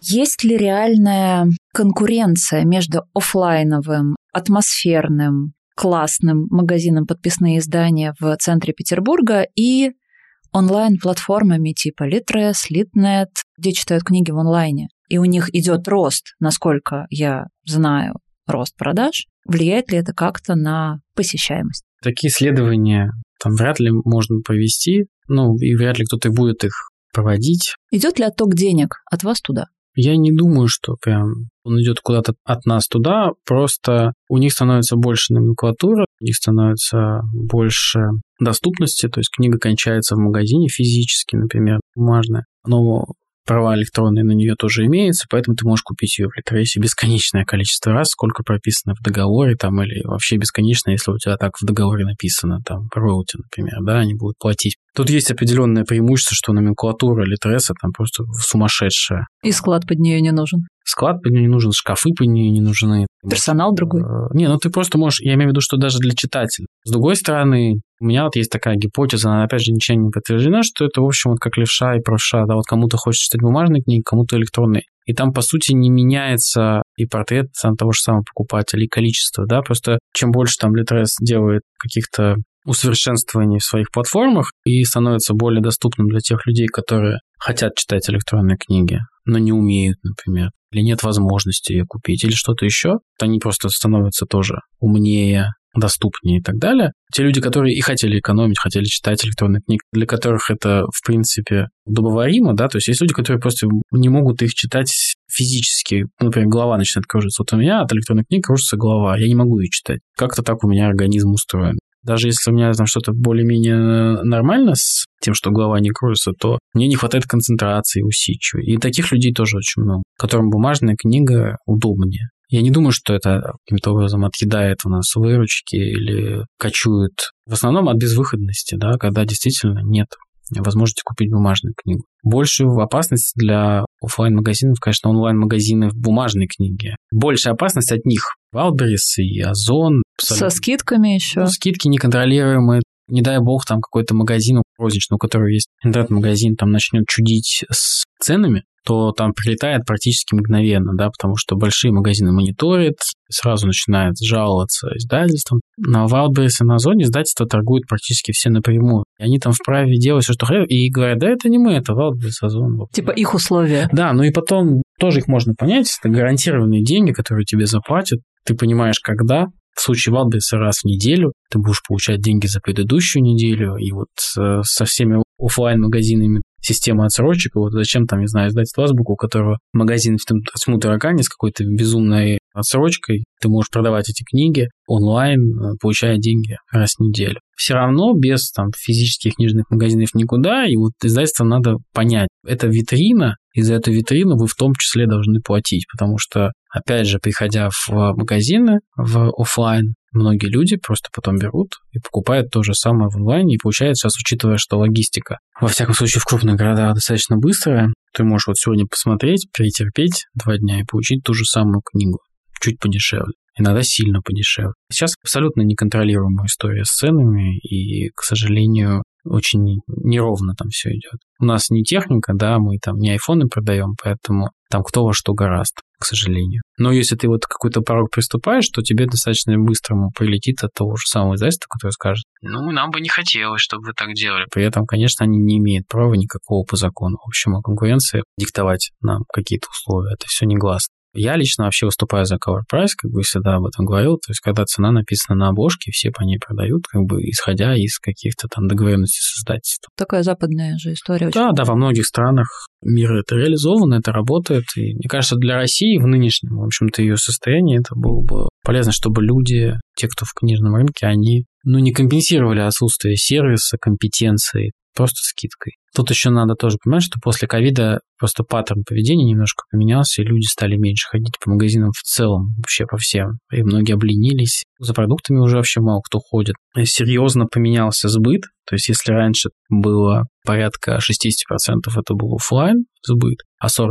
Есть ли реальная конкуренция между офлайновым, атмосферным, классным магазином подписные издания в центре Петербурга и онлайн-платформами типа Litres, Litnet, где читают книги в онлайне. И у них идет рост, насколько я знаю, рост продаж. Влияет ли это как-то на посещаемость? Такие исследования там вряд ли можно провести, ну и вряд ли кто-то будет их проводить. Идет ли отток денег от вас туда? Я не думаю, что прям он идет куда-то от нас туда, просто у них становится больше номенклатуры, у них становится больше доступности, то есть книга кончается в магазине физически, например, бумажная, но права электронные на нее тоже имеются, поэтому ты можешь купить ее в Литресе бесконечное количество раз, сколько прописано в договоре там, или вообще бесконечно, если у тебя так в договоре написано, там, роялти, например, да, они будут платить. Тут есть определенное преимущество, что номенклатура Литреса там просто сумасшедшая. И склад под нее не нужен. Склад под нее не нужен, шкафы под нее не нужны. Персонал другой. Э, не, ну ты просто можешь, я имею в виду, что даже для читателя. С другой стороны, у меня вот есть такая гипотеза, она опять же ничем не подтверждена, что это, в общем, вот как левша и правша, да, вот кому-то хочется читать бумажные книги, кому-то электронные. И там, по сути, не меняется и портрет сам того же самого покупателя, и количество, да, просто чем больше там Litres делает каких-то усовершенствований в своих платформах и становится более доступным для тех людей, которые хотят читать электронные книги, но не умеют, например, или нет возможности ее купить, или что-то еще, то они просто становятся тоже умнее, доступнее и так далее. Те люди, которые и хотели экономить, хотели читать электронные книги, для которых это, в принципе, удобоваримо, да, то есть есть люди, которые просто не могут их читать физически. Например, голова начинает кружиться. Вот у меня от электронной книги кружится голова, я не могу ее читать. Как-то так у меня организм устроен. Даже если у меня там что-то более-менее нормально с тем, что голова не кружится, то мне не хватает концентрации, усидчивой. И таких людей тоже очень много, которым бумажная книга удобнее. Я не думаю, что это каким-то образом отъедает у нас выручки или кочует. В основном от безвыходности, да, когда действительно нет возможности купить бумажную книгу. Большую опасность для офлайн магазинов конечно, онлайн-магазины в бумажной книге. Большая опасность от них. Wildberries и Озон. Со скидками еще. Ну, скидки неконтролируемые. Не дай бог, там какой-то магазин розничный, у которого есть интернет-магазин, там начнет чудить с ценами, то там прилетает практически мгновенно, да, потому что большие магазины мониторят, сразу начинают жаловаться издательствам. На Wildberries и на Озоне издательства торгуют практически все напрямую. И они там вправе делать все, что хотят, и говорят, да это не мы, это Wildberries, Озон. Типа их условия. Да, ну и потом тоже их можно понять, это гарантированные деньги, которые тебе заплатят, ты понимаешь, когда, в случае Валбриса раз в неделю ты будешь получать деньги за предыдущую неделю, и вот э, со всеми офлайн магазинами система отсрочек, и вот зачем там, не знаю, издательство Азбуку, у которого магазин в тьму таракани с какой-то безумной отсрочкой, ты можешь продавать эти книги онлайн, э, получая деньги раз в неделю. Все равно без там физических книжных магазинов никуда, и вот издательствам надо понять, это витрина, и за эту витрину вы в том числе должны платить, потому что, опять же, приходя в магазины, в офлайн, многие люди просто потом берут и покупают то же самое в онлайне, и получается сейчас, учитывая, что логистика, во всяком случае, в крупных городах достаточно быстрая, ты можешь вот сегодня посмотреть, перетерпеть два дня и получить ту же самую книгу, чуть подешевле иногда сильно подешевле. Сейчас абсолютно неконтролируемая история с ценами, и, к сожалению, очень неровно там все идет. У нас не техника, да, мы там не айфоны продаем, поэтому там кто во что гораст, к сожалению. Но если ты вот какой-то порог приступаешь, то тебе достаточно быстро прилетит от того же самого издательства, которое скажет, ну, нам бы не хотелось, чтобы вы так делали. При этом, конечно, они не имеют права никакого по закону. В общем, о конкуренции диктовать нам какие-то условия. Это все негласно. Я лично вообще выступаю за cover price, как бы всегда об этом говорил. То есть, когда цена написана на обложке, все по ней продают, как бы исходя из каких-то там договоренностей с издательством. Такая западная же история. Да, да, во многих странах мира это реализовано, это работает. И мне кажется, для России в нынешнем, в общем-то, ее состоянии это было бы полезно, чтобы люди, те, кто в книжном рынке, они ну, не компенсировали отсутствие сервиса, компетенции, просто скидкой. Тут еще надо тоже понимать, что после ковида просто паттерн поведения немножко поменялся, и люди стали меньше ходить по магазинам в целом, вообще по всем. И многие обленились. За продуктами уже вообще мало кто ходит. Серьезно поменялся сбыт. То есть если раньше было порядка 60% это был офлайн сбыт, а 40%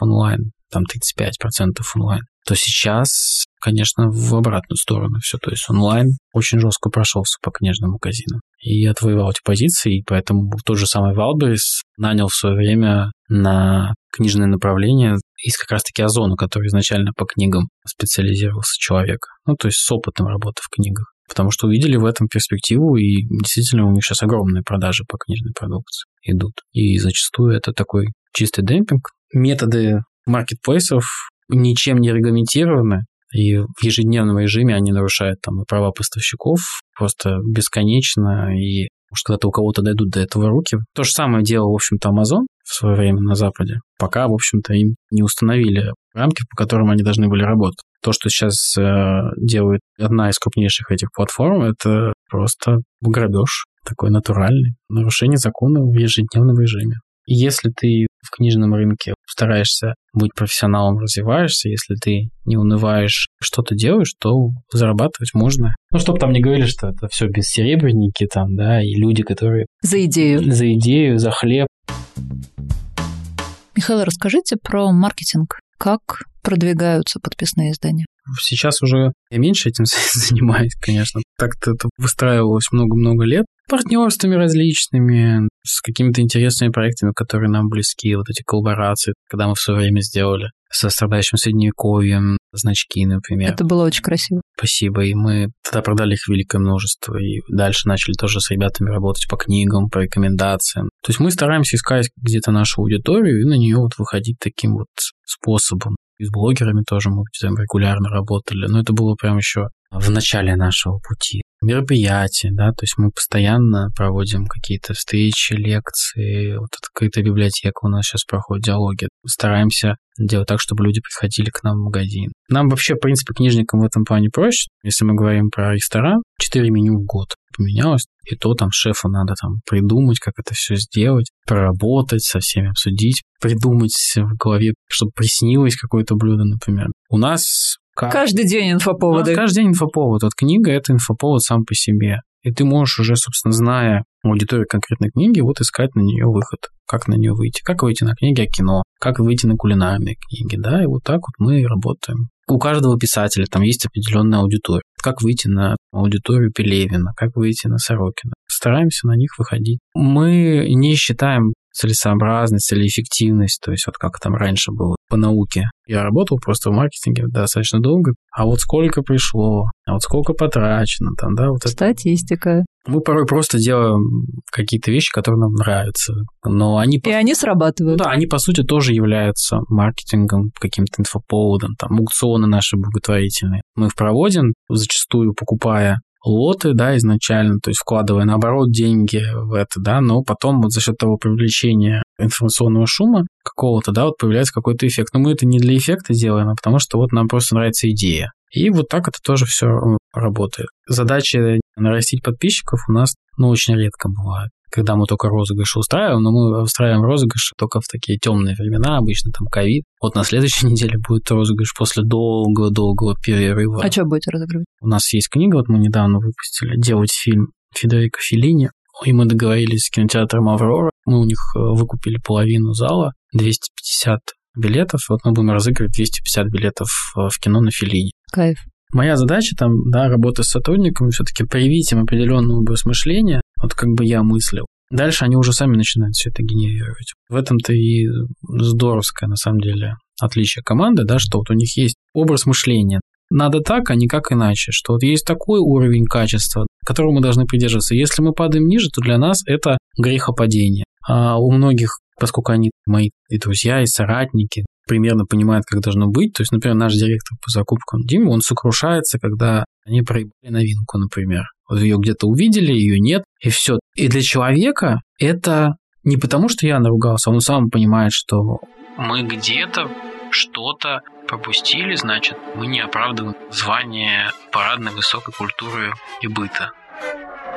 онлайн, там 35% онлайн, то сейчас, конечно, в обратную сторону все. То есть онлайн очень жестко прошелся по книжным магазинам и отвоевал эти позиции, и поэтому тот же самый Валберис нанял в свое время на книжное направление из как раз-таки Озона, который изначально по книгам специализировался человек. Ну, то есть с опытом работы в книгах. Потому что увидели в этом перспективу, и действительно у них сейчас огромные продажи по книжной продукции идут. И зачастую это такой чистый демпинг. Методы маркетплейсов ничем не регламентированы, и в ежедневном режиме они нарушают там права поставщиков просто бесконечно, и может, когда-то у кого-то дойдут до этого руки. То же самое делал, в общем-то, Amazon в свое время на Западе, пока, в общем-то, им не установили рамки, по которым они должны были работать. То, что сейчас э, делает одна из крупнейших этих платформ, это просто грабеж такой натуральный, нарушение закона в ежедневном режиме. Если ты в книжном рынке стараешься быть профессионалом, развиваешься. Если ты не унываешь, что-то делаешь, то зарабатывать можно. Ну, чтобы там не говорили, что это все бессеребренники там, да, и люди, которые... За идею. За идею, за хлеб. Михаил, расскажите про маркетинг. Как продвигаются подписные издания? Сейчас уже я меньше этим занимаюсь, конечно. Так-то это выстраивалось много-много лет. Партнерствами различными, с какими-то интересными проектами, которые нам близки, вот эти коллаборации, когда мы в свое время сделали со страдающим средневековьем значки, например. Это было очень красиво. Спасибо. И мы тогда продали их великое множество. И дальше начали тоже с ребятами работать по книгам, по рекомендациям. То есть мы стараемся искать где-то нашу аудиторию и на нее вот выходить таким вот способом. И с блогерами тоже мы там регулярно работали. Но это было прям еще в начале нашего пути. Мероприятия, да, то есть мы постоянно проводим какие-то встречи, лекции, вот открытая библиотека у нас сейчас проходит, диалоги. Стараемся делать так, чтобы люди приходили к нам в магазин. Нам вообще, в принципе, книжникам в этом плане проще. Если мы говорим про ресторан, 4 меню в год поменялось, и то там шефу надо там придумать, как это все сделать, проработать, со всеми обсудить, придумать в голове, чтобы приснилось какое-то блюдо, например. У нас Каждый день инфоповоды. каждый день инфоповод. Вот книга – это инфоповод сам по себе. И ты можешь уже, собственно, зная аудиторию конкретной книги, вот искать на нее выход. Как на нее выйти? Как выйти на книги о кино? Как выйти на кулинарные книги? Да, и вот так вот мы работаем. У каждого писателя там есть определенная аудитория. Как выйти на аудиторию Пелевина? Как выйти на Сорокина? Стараемся на них выходить. Мы не считаем целесообразность или эффективность, то есть вот как там раньше было по науке. Я работал просто в маркетинге достаточно долго, а вот сколько пришло, а вот сколько потрачено там, да, вот это. Статистика. Мы порой просто делаем какие-то вещи, которые нам нравятся, но они... И они срабатывают. Да, они, по сути, тоже являются маркетингом, каким-то инфоповодом, там, аукционы наши благотворительные. Мы их проводим, зачастую покупая лоты, да, изначально, то есть вкладывая, наоборот, деньги в это, да, но потом вот за счет того привлечения информационного шума какого-то, да, вот появляется какой-то эффект. Но мы это не для эффекта делаем, а потому что вот нам просто нравится идея. И вот так это тоже все работает. Задача нарастить подписчиков у нас, ну, очень редко бывает когда мы только розыгрыш устраиваем, но мы устраиваем розыгрыш только в такие темные времена, обычно там ковид. Вот на следующей неделе будет розыгрыш после долгого-долгого перерыва. А что будете разыгрывать? У нас есть книга, вот мы недавно выпустили, делать фильм Федерико Феллини, и мы договорились с кинотеатром «Аврора». Мы у них э, выкупили половину зала, 250 билетов. Вот мы будем разыгрывать 250 билетов э, в кино на Феллини. Кайф. Моя задача там, да, работа с сотрудниками, все-таки привить им определенный образ мышления, вот как бы я мыслил. Дальше они уже сами начинают все это генерировать. В этом-то и здоровское, на самом деле, отличие команды, да, что вот у них есть образ мышления. Надо так, а не как иначе, что вот есть такой уровень качества, которого мы должны придерживаться. Если мы падаем ниже, то для нас это грехопадение. А у многих, поскольку они мои и друзья, и соратники, примерно понимают, как должно быть. То есть, например, наш директор по закупкам Дима, он сокрушается, когда они проебали новинку, например. Вот ее где-то увидели, ее нет, и все. И для человека это не потому, что я наругался, он сам понимает, что мы где-то что-то пропустили, значит, мы не оправдываем звание парадной высокой культуры и быта.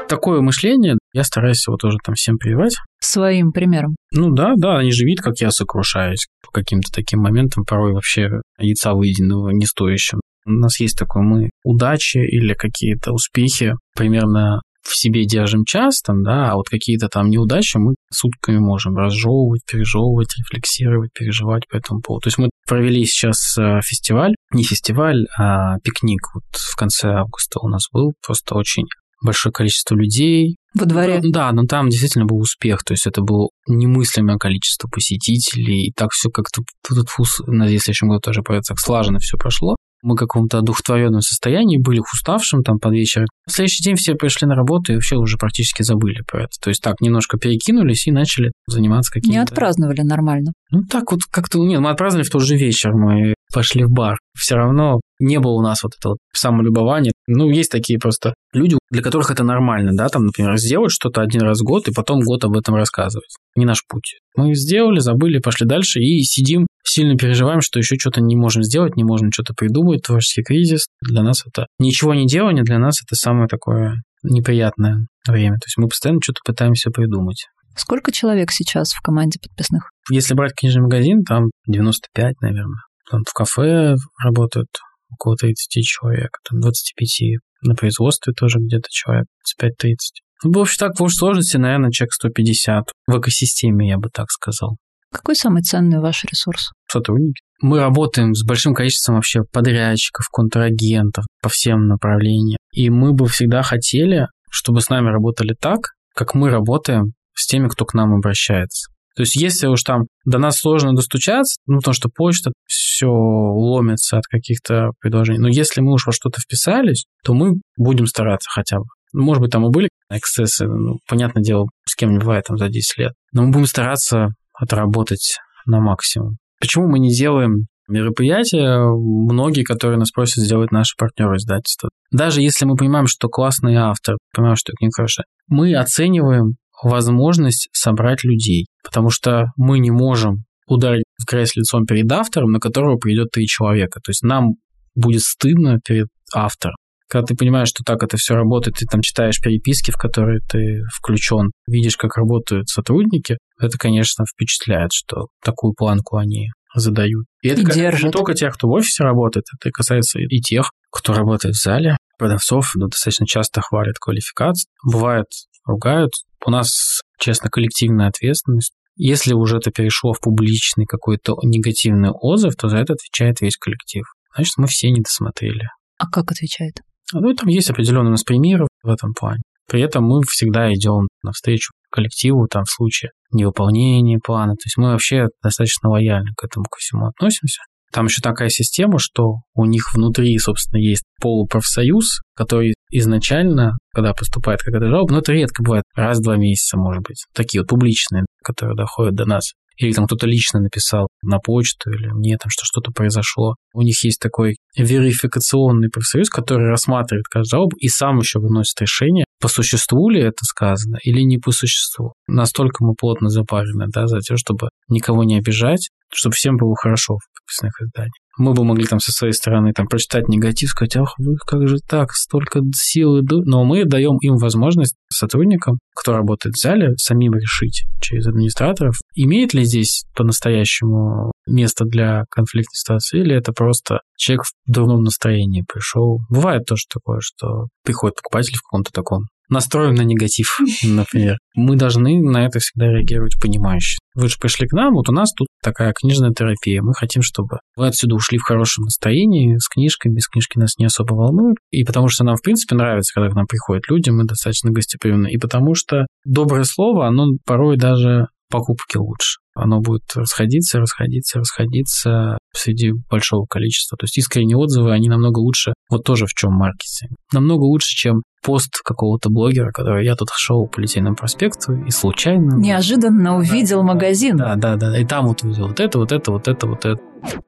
Такое мышление я стараюсь его тоже там всем прививать. Своим примером. Ну да, да, они же видят, как я сокрушаюсь по каким-то таким моментам, порой вообще яйца выеденного не стоящим. У нас есть такое, мы удачи или какие-то успехи примерно в себе держим час, там, да, а вот какие-то там неудачи мы сутками можем разжевывать, пережевывать, рефлексировать, переживать по этому поводу. То есть мы провели сейчас э, фестиваль, не фестиваль, а пикник вот в конце августа у нас был, просто очень большое количество людей. Во дворе? Да, но там действительно был успех, то есть это было немыслимое количество посетителей, и так все как-то тут фус, надеюсь, в следующем году тоже так слаженно все прошло. Мы в каком-то одухотворенном состоянии были, уставшим там под вечер. В следующий день все пришли на работу и вообще уже практически забыли про это. То есть так, немножко перекинулись и начали заниматься какими-то... Не отпраздновали нормально. Ну так вот как-то... Нет, мы отпраздновали в тот же вечер. Мы пошли в бар. Все равно не было у нас вот этого самолюбования. Ну, есть такие просто люди, для которых это нормально, да, там, например, сделать что-то один раз в год и потом год об этом рассказывать. Не наш путь. Мы сделали, забыли, пошли дальше и сидим сильно переживаем, что еще что-то не можем сделать, не можем что-то придумать, творческий кризис. Для нас это ничего не делание, для нас это самое такое неприятное время. То есть мы постоянно что-то пытаемся придумать. Сколько человек сейчас в команде подписных? Если брать книжный магазин, там 95, наверное. Там в кафе работают около 30 человек, там 25. На производстве тоже где-то человек 25-30. Ну, в общем, так, в общей сложности, наверное, человек 150 в экосистеме, я бы так сказал. Какой самый ценный ваш ресурс? Сотрудники. Мы работаем с большим количеством вообще подрядчиков, контрагентов по всем направлениям. И мы бы всегда хотели, чтобы с нами работали так, как мы работаем с теми, кто к нам обращается. То есть если уж там до нас сложно достучаться, ну, потому что почта все ломится от каких-то предложений. Но если мы уж во что-то вписались, то мы будем стараться хотя бы. Может быть, там и были эксцессы, ну, понятное дело, с кем не бывает там за 10 лет. Но мы будем стараться отработать на максимум. Почему мы не делаем мероприятия, многие, которые нас просят сделать наши партнеры издательства. Даже если мы понимаем, что классный автор, понимаем, что книга хорошая, мы оцениваем возможность собрать людей, потому что мы не можем ударить в грязь лицом перед автором, на которого придет три человека. То есть нам будет стыдно перед автором. Когда ты понимаешь, что так это все работает, ты там читаешь переписки, в которые ты включен, видишь, как работают сотрудники, это, конечно, впечатляет, что такую планку они задают. И это и держит. не только тех, кто в офисе работает, это касается и тех, кто работает в зале. Продавцов ну, достаточно часто хвалят квалификацию. Бывает, ругают. У нас, честно, коллективная ответственность. Если уже это перешло в публичный какой-то негативный отзыв, то за это отвечает весь коллектив. Значит, мы все не досмотрели. А как отвечает? Ну, там есть определенный у нас примеры в этом плане. При этом мы всегда идем навстречу коллективу там в случае невыполнения плана. То есть мы вообще достаточно лояльно к этому ко всему относимся. Там еще такая система, что у них внутри, собственно, есть полупрофсоюз, который изначально, когда поступает какая-то жалоба, но это редко бывает, раз в два месяца, может быть, такие вот публичные, которые доходят до нас или там кто-то лично написал на почту, или мне там что что-то произошло. У них есть такой верификационный профсоюз, который рассматривает каждую жалобу и сам еще выносит решение, по существу ли это сказано или не по существу. Настолько мы плотно запарены да, за то, чтобы никого не обижать, чтобы всем было хорошо в подписных изданиях. Мы бы могли там со своей стороны там прочитать негатив, сказать, ах вы, как же так, столько сил идут. Но мы даем им возможность сотрудникам, кто работает в зале, самим решить через администраторов, имеет ли здесь по-настоящему место для конфликтной ситуации, или это просто человек в дурном настроении пришел. Бывает тоже такое, что приходит покупатель в каком-то таком настроен на негатив, например. Мы должны на это всегда реагировать понимающе. Вы же пришли к нам, вот у нас тут такая книжная терапия. Мы хотим, чтобы вы отсюда ушли в хорошем настроении, с книжкой, без книжки нас не особо волнуют. И потому что нам, в принципе, нравится, когда к нам приходят люди, мы достаточно гостеприимны. И потому что доброе слово, оно порой даже покупки лучше. Оно будет расходиться, расходиться, расходиться среди большого количества. То есть искренние отзывы, они намного лучше. Вот тоже в чем маркетинг. Намного лучше, чем пост какого-то блогера, который я тут шел по Литейному проспекту и случайно... Неожиданно увидел да, магазин. Да, да, да. И там вот увидел вот это, вот это, вот это, вот это.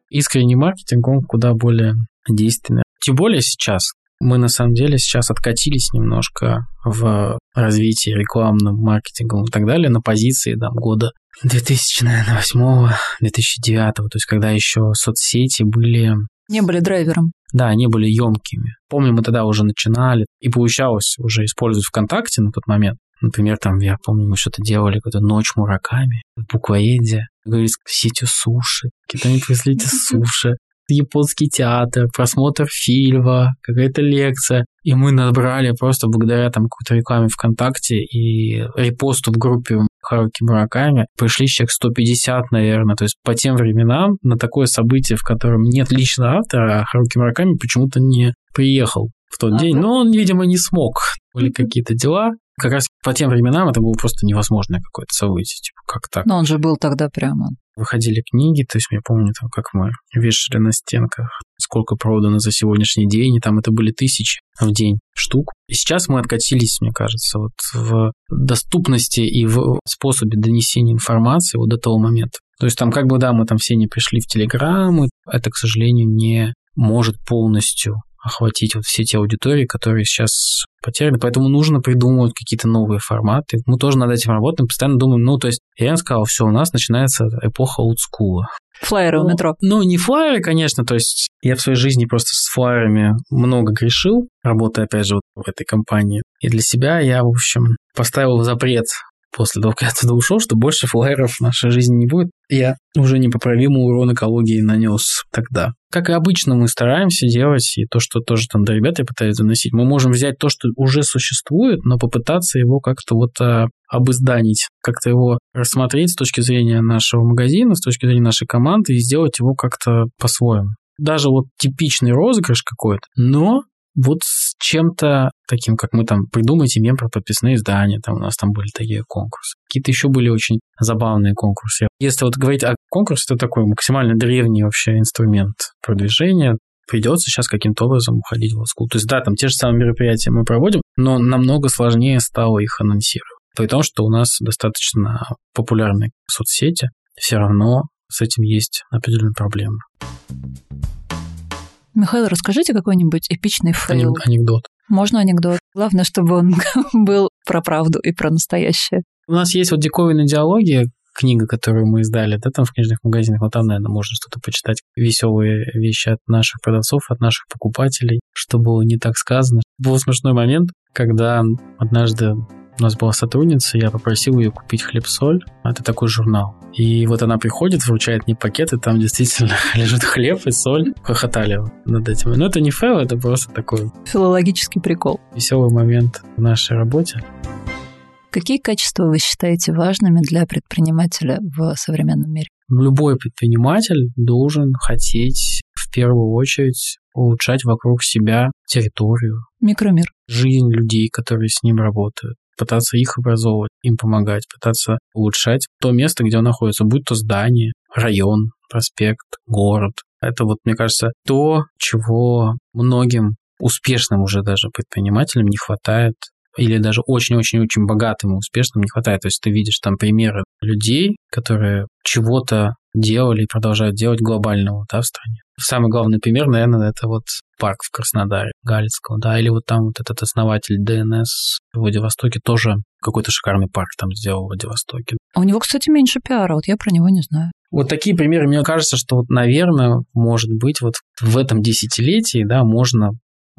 Искренний маркетинг, он куда более действенный. Тем более сейчас, мы на самом деле сейчас откатились немножко в развитии рекламным, маркетингом и так далее на позиции там, года 2008 2009 то есть когда еще соцсети были... Не были драйвером. Да, они были емкими. Помню, мы тогда уже начинали, и получалось уже использовать ВКонтакте на тот момент. Например, там, я помню, мы что-то делали, какую-то ночь мураками в буквоеде. Говорит, сетью суши, какие-то пришлите суши японский театр, просмотр фильма, какая-то лекция. И мы набрали просто благодаря там какой-то рекламе ВКонтакте и репосту в группе Харуки Мураками пришли человек 150, наверное. То есть по тем временам на такое событие, в котором нет личного автора, а Харуки Мураками почему-то не приехал в тот а день. Но он, видимо, не смог. Были какие-то дела как раз по тем временам это было просто невозможное какое-то событие, типа, как так. Но он же был тогда прямо. Выходили книги, то есть я помню, там, как мы вешали на стенках, сколько продано за сегодняшний день, и там это были тысячи в день штук. И сейчас мы откатились, мне кажется, вот в доступности и в способе донесения информации вот до того момента. То есть там как бы, да, мы там все не пришли в Телеграм, это, к сожалению, не может полностью охватить вот все те аудитории, которые сейчас потеряны. Поэтому нужно придумывать какие-то новые форматы. Мы тоже над этим работаем, постоянно думаем, ну, то есть я сказал, все, у нас начинается эпоха олдскула. Флайеры ну, у метро. Ну, не флайеры, конечно, то есть я в своей жизни просто с флайерами много грешил, работая, опять же, вот в этой компании. И для себя я, в общем, поставил запрет после того, как я оттуда ушел, что больше флайеров в нашей жизни не будет. Я уже непоправимый урон экологии нанес тогда. Как и обычно, мы стараемся делать, и то, что тоже там до ребята пытаются доносить, мы можем взять то, что уже существует, но попытаться его как-то вот а, обызданить, как-то его рассмотреть с точки зрения нашего магазина, с точки зрения нашей команды и сделать его как-то по-своему. Даже вот типичный розыгрыш какой-то, но вот чем-то таким, как мы там придумайте мем про подписные издания, там у нас там были такие конкурсы. Какие-то еще были очень забавные конкурсы. Если вот говорить о конкурсе, это такой максимально древний вообще инструмент продвижения, придется сейчас каким-то образом уходить в олдскул. То есть да, там те же самые мероприятия мы проводим, но намного сложнее стало их анонсировать. При том, что у нас достаточно популярные соцсети, все равно с этим есть определенные проблемы. Михаил, расскажите какой-нибудь эпичный фейл. Анекдот. Можно анекдот. Главное, чтобы он был про правду и про настоящее. У нас есть вот диковинные диалоги, книга, которую мы издали, да, там в книжных магазинах, вот там, наверное, можно что-то почитать, веселые вещи от наших продавцов, от наших покупателей, что было не так сказано. Был смешной момент, когда однажды у нас была сотрудница, я попросил ее купить хлеб-соль. Это такой журнал. И вот она приходит, вручает мне пакет, и там действительно лежит хлеб и соль. Хохотали над этим. Но это не фейл, это просто такой... Филологический прикол. Веселый момент в нашей работе. Какие качества вы считаете важными для предпринимателя в современном мире? Любой предприниматель должен хотеть в первую очередь улучшать вокруг себя территорию. Микромир. Жизнь людей, которые с ним работают пытаться их образовывать, им помогать, пытаться улучшать то место, где он находится, будь то здание, район, проспект, город. Это вот, мне кажется, то, чего многим успешным уже даже предпринимателям не хватает или даже очень-очень-очень богатым и успешным не хватает. То есть ты видишь там примеры людей, которые чего-то делали и продолжают делать глобального да, в стране. Самый главный пример, наверное, это вот парк в Краснодаре, Галицкого, да, или вот там вот этот основатель ДНС в Владивостоке тоже какой-то шикарный парк там сделал в Владивостоке. А у него, кстати, меньше пиара, вот я про него не знаю. Вот такие примеры, мне кажется, что вот, наверное, может быть, вот в этом десятилетии, да, можно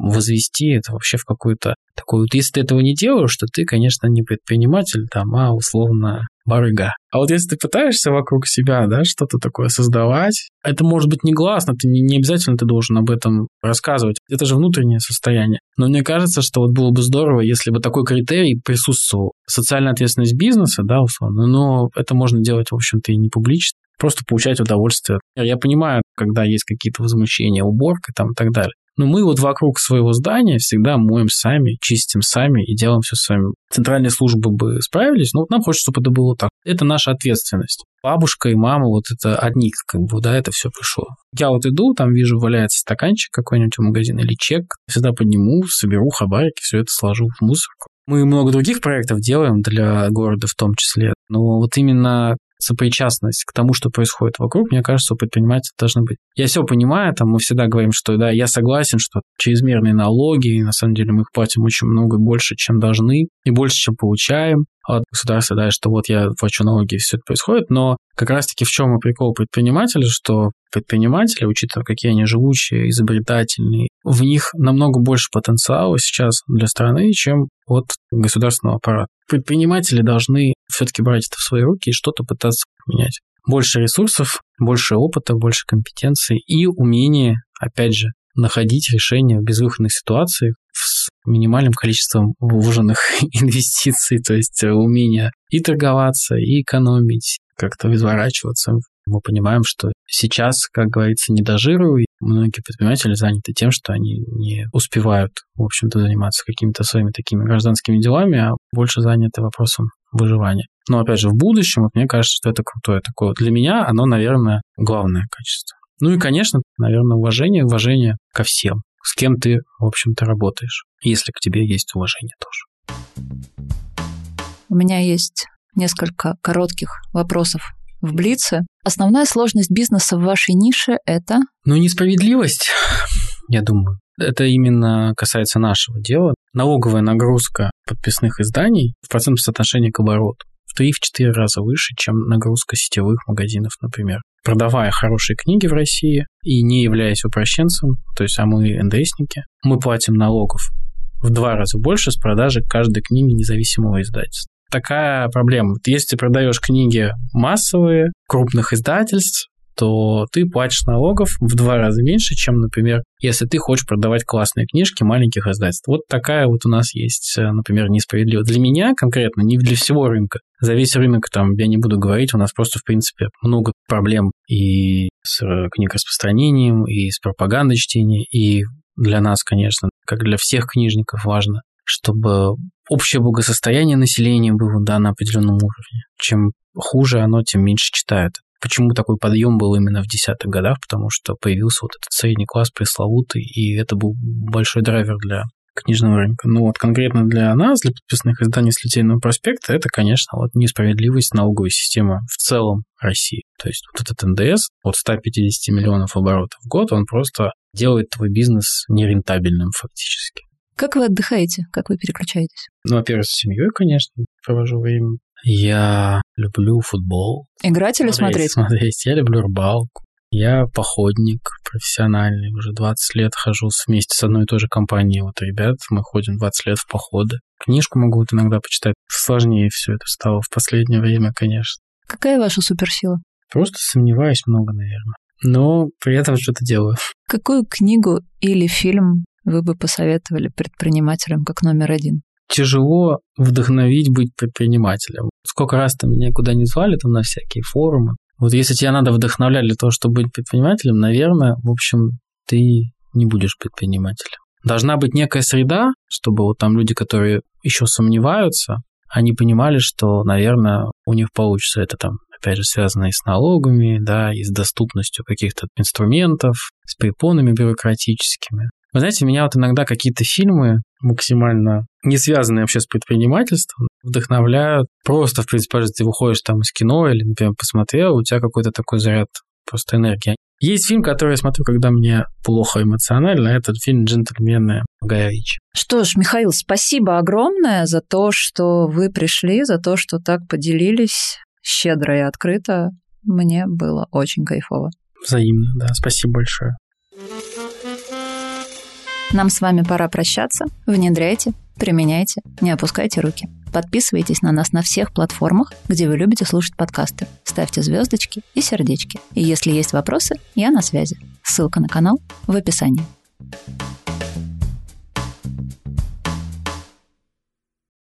возвести это вообще в какую-то такую... Вот если ты этого не делаешь, то ты, конечно, не предприниматель, там, а условно барыга. А вот если ты пытаешься вокруг себя, да, что-то такое создавать, это может быть негласно, ты не, не обязательно ты должен об этом рассказывать. Это же внутреннее состояние. Но мне кажется, что вот было бы здорово, если бы такой критерий присутствовал. Социальная ответственность бизнеса, да, условно, но это можно делать, в общем-то, и не публично просто получать удовольствие. Я понимаю, когда есть какие-то возмущения, уборка там и так далее. Но мы вот вокруг своего здания всегда моем сами, чистим сами и делаем все сами. Центральные службы бы справились, но вот нам хочется, чтобы это было так. Это наша ответственность. Бабушка и мама, вот это одни, как бы, да, это все пришло. Я вот иду, там вижу, валяется стаканчик какой-нибудь в магазине или чек, всегда подниму, соберу хабарики, все это сложу в мусорку. Мы много других проектов делаем для города в том числе, но вот именно сопричастность к тому, что происходит вокруг, мне кажется, у предпринимателя должны быть. Я все понимаю, там мы всегда говорим, что да, я согласен, что чрезмерные налоги, и на самом деле мы их платим очень много больше, чем должны, и больше, чем получаем от государства, да, что вот я плачу налоги, и все это происходит, но как раз-таки в чем и прикол предпринимателя, что предприниматели, учитывая, какие они живучие, изобретательные, в них намного больше потенциала сейчас для страны, чем от государственного аппарата. Предприниматели должны все-таки брать это в свои руки и что-то пытаться поменять. Больше ресурсов, больше опыта, больше компетенций и умение, опять же, находить решения в безвыходных ситуациях с минимальным количеством вложенных инвестиций, то есть умение и торговаться, и экономить, как-то изворачиваться. Мы понимаем, что сейчас, как говорится, не дожируй. Многие предприниматели заняты тем, что они не успевают, в общем-то, заниматься какими-то своими такими гражданскими делами, а больше заняты вопросом выживания. Но, опять же, в будущем, вот мне кажется, что это крутое такое. Для меня оно, наверное, главное качество. Ну и, конечно, наверное, уважение, уважение ко всем, с кем ты, в общем-то, работаешь, если к тебе есть уважение тоже. У меня есть несколько коротких вопросов в Блице. Основная сложность бизнеса в вашей нише – это? Ну, несправедливость, я думаю. Это именно касается нашего дела. Налоговая нагрузка подписных изданий в процентном соотношении к обороту в 3-4 раза выше, чем нагрузка сетевых магазинов, например. Продавая хорошие книги в России и не являясь упрощенцем, то есть а мы НДСники, мы платим налогов в два раза больше с продажи каждой книги независимого издательства. Такая проблема. Если ты продаешь книги массовые, крупных издательств, то ты платишь налогов в два раза меньше, чем, например, если ты хочешь продавать классные книжки маленьких издательств. Вот такая вот у нас есть, э, например, несправедливость. Для меня конкретно, не для всего рынка. За весь рынок там я не буду говорить, у нас просто, в принципе, много проблем и с э, книгораспространением, и с пропагандой чтения, и для нас, конечно, как для всех книжников важно, чтобы общее благосостояние населения было да, на определенном уровне. Чем хуже оно, тем меньше читают. Почему такой подъем был именно в десятых годах? Потому что появился вот этот средний класс пресловутый, и это был большой драйвер для книжного рынка. Ну вот конкретно для нас, для подписанных изданий с Литейного проспекта, это, конечно, вот несправедливость налоговой системы в целом России. То есть вот этот НДС от 150 миллионов оборотов в год, он просто делает твой бизнес нерентабельным фактически. Как вы отдыхаете? Как вы переключаетесь? Ну, во-первых, с семьей, конечно, провожу время. Я люблю футбол. Играть или смотреть? Смотреть. Я люблю рыбалку. Я походник профессиональный. Уже 20 лет хожу вместе с одной и той же компанией. Вот ребят, мы ходим 20 лет в походы. Книжку могу вот иногда почитать. Сложнее все это стало в последнее время, конечно. Какая ваша суперсила? Просто сомневаюсь много, наверное. Но при этом что-то делаю. Какую книгу или фильм вы бы посоветовали предпринимателям как номер один? Тяжело вдохновить быть предпринимателем. Сколько раз там меня куда не звали, там на всякие форумы. Вот если тебе надо вдохновлять для того, чтобы быть предпринимателем, наверное, в общем, ты не будешь предпринимателем. Должна быть некая среда, чтобы вот там люди, которые еще сомневаются, они понимали, что, наверное, у них получится это там, опять же, связано и с налогами, да, и с доступностью каких-то инструментов, с препонами бюрократическими. Вы знаете, меня вот иногда какие-то фильмы максимально не связанные вообще с предпринимательством, вдохновляют. Просто, в принципе, ты выходишь там из кино или, например, посмотрел, у тебя какой-то такой заряд просто энергии. Есть фильм, который я смотрю, когда мне плохо эмоционально. Этот фильм «Джентльмены» Гая Ричи. Что ж, Михаил, спасибо огромное за то, что вы пришли, за то, что так поделились щедро и открыто. Мне было очень кайфово. Взаимно, да. Спасибо большое. Нам с вами пора прощаться. Внедряйте, применяйте, не опускайте руки. Подписывайтесь на нас на всех платформах, где вы любите слушать подкасты. Ставьте звездочки и сердечки. И если есть вопросы, я на связи. Ссылка на канал в описании.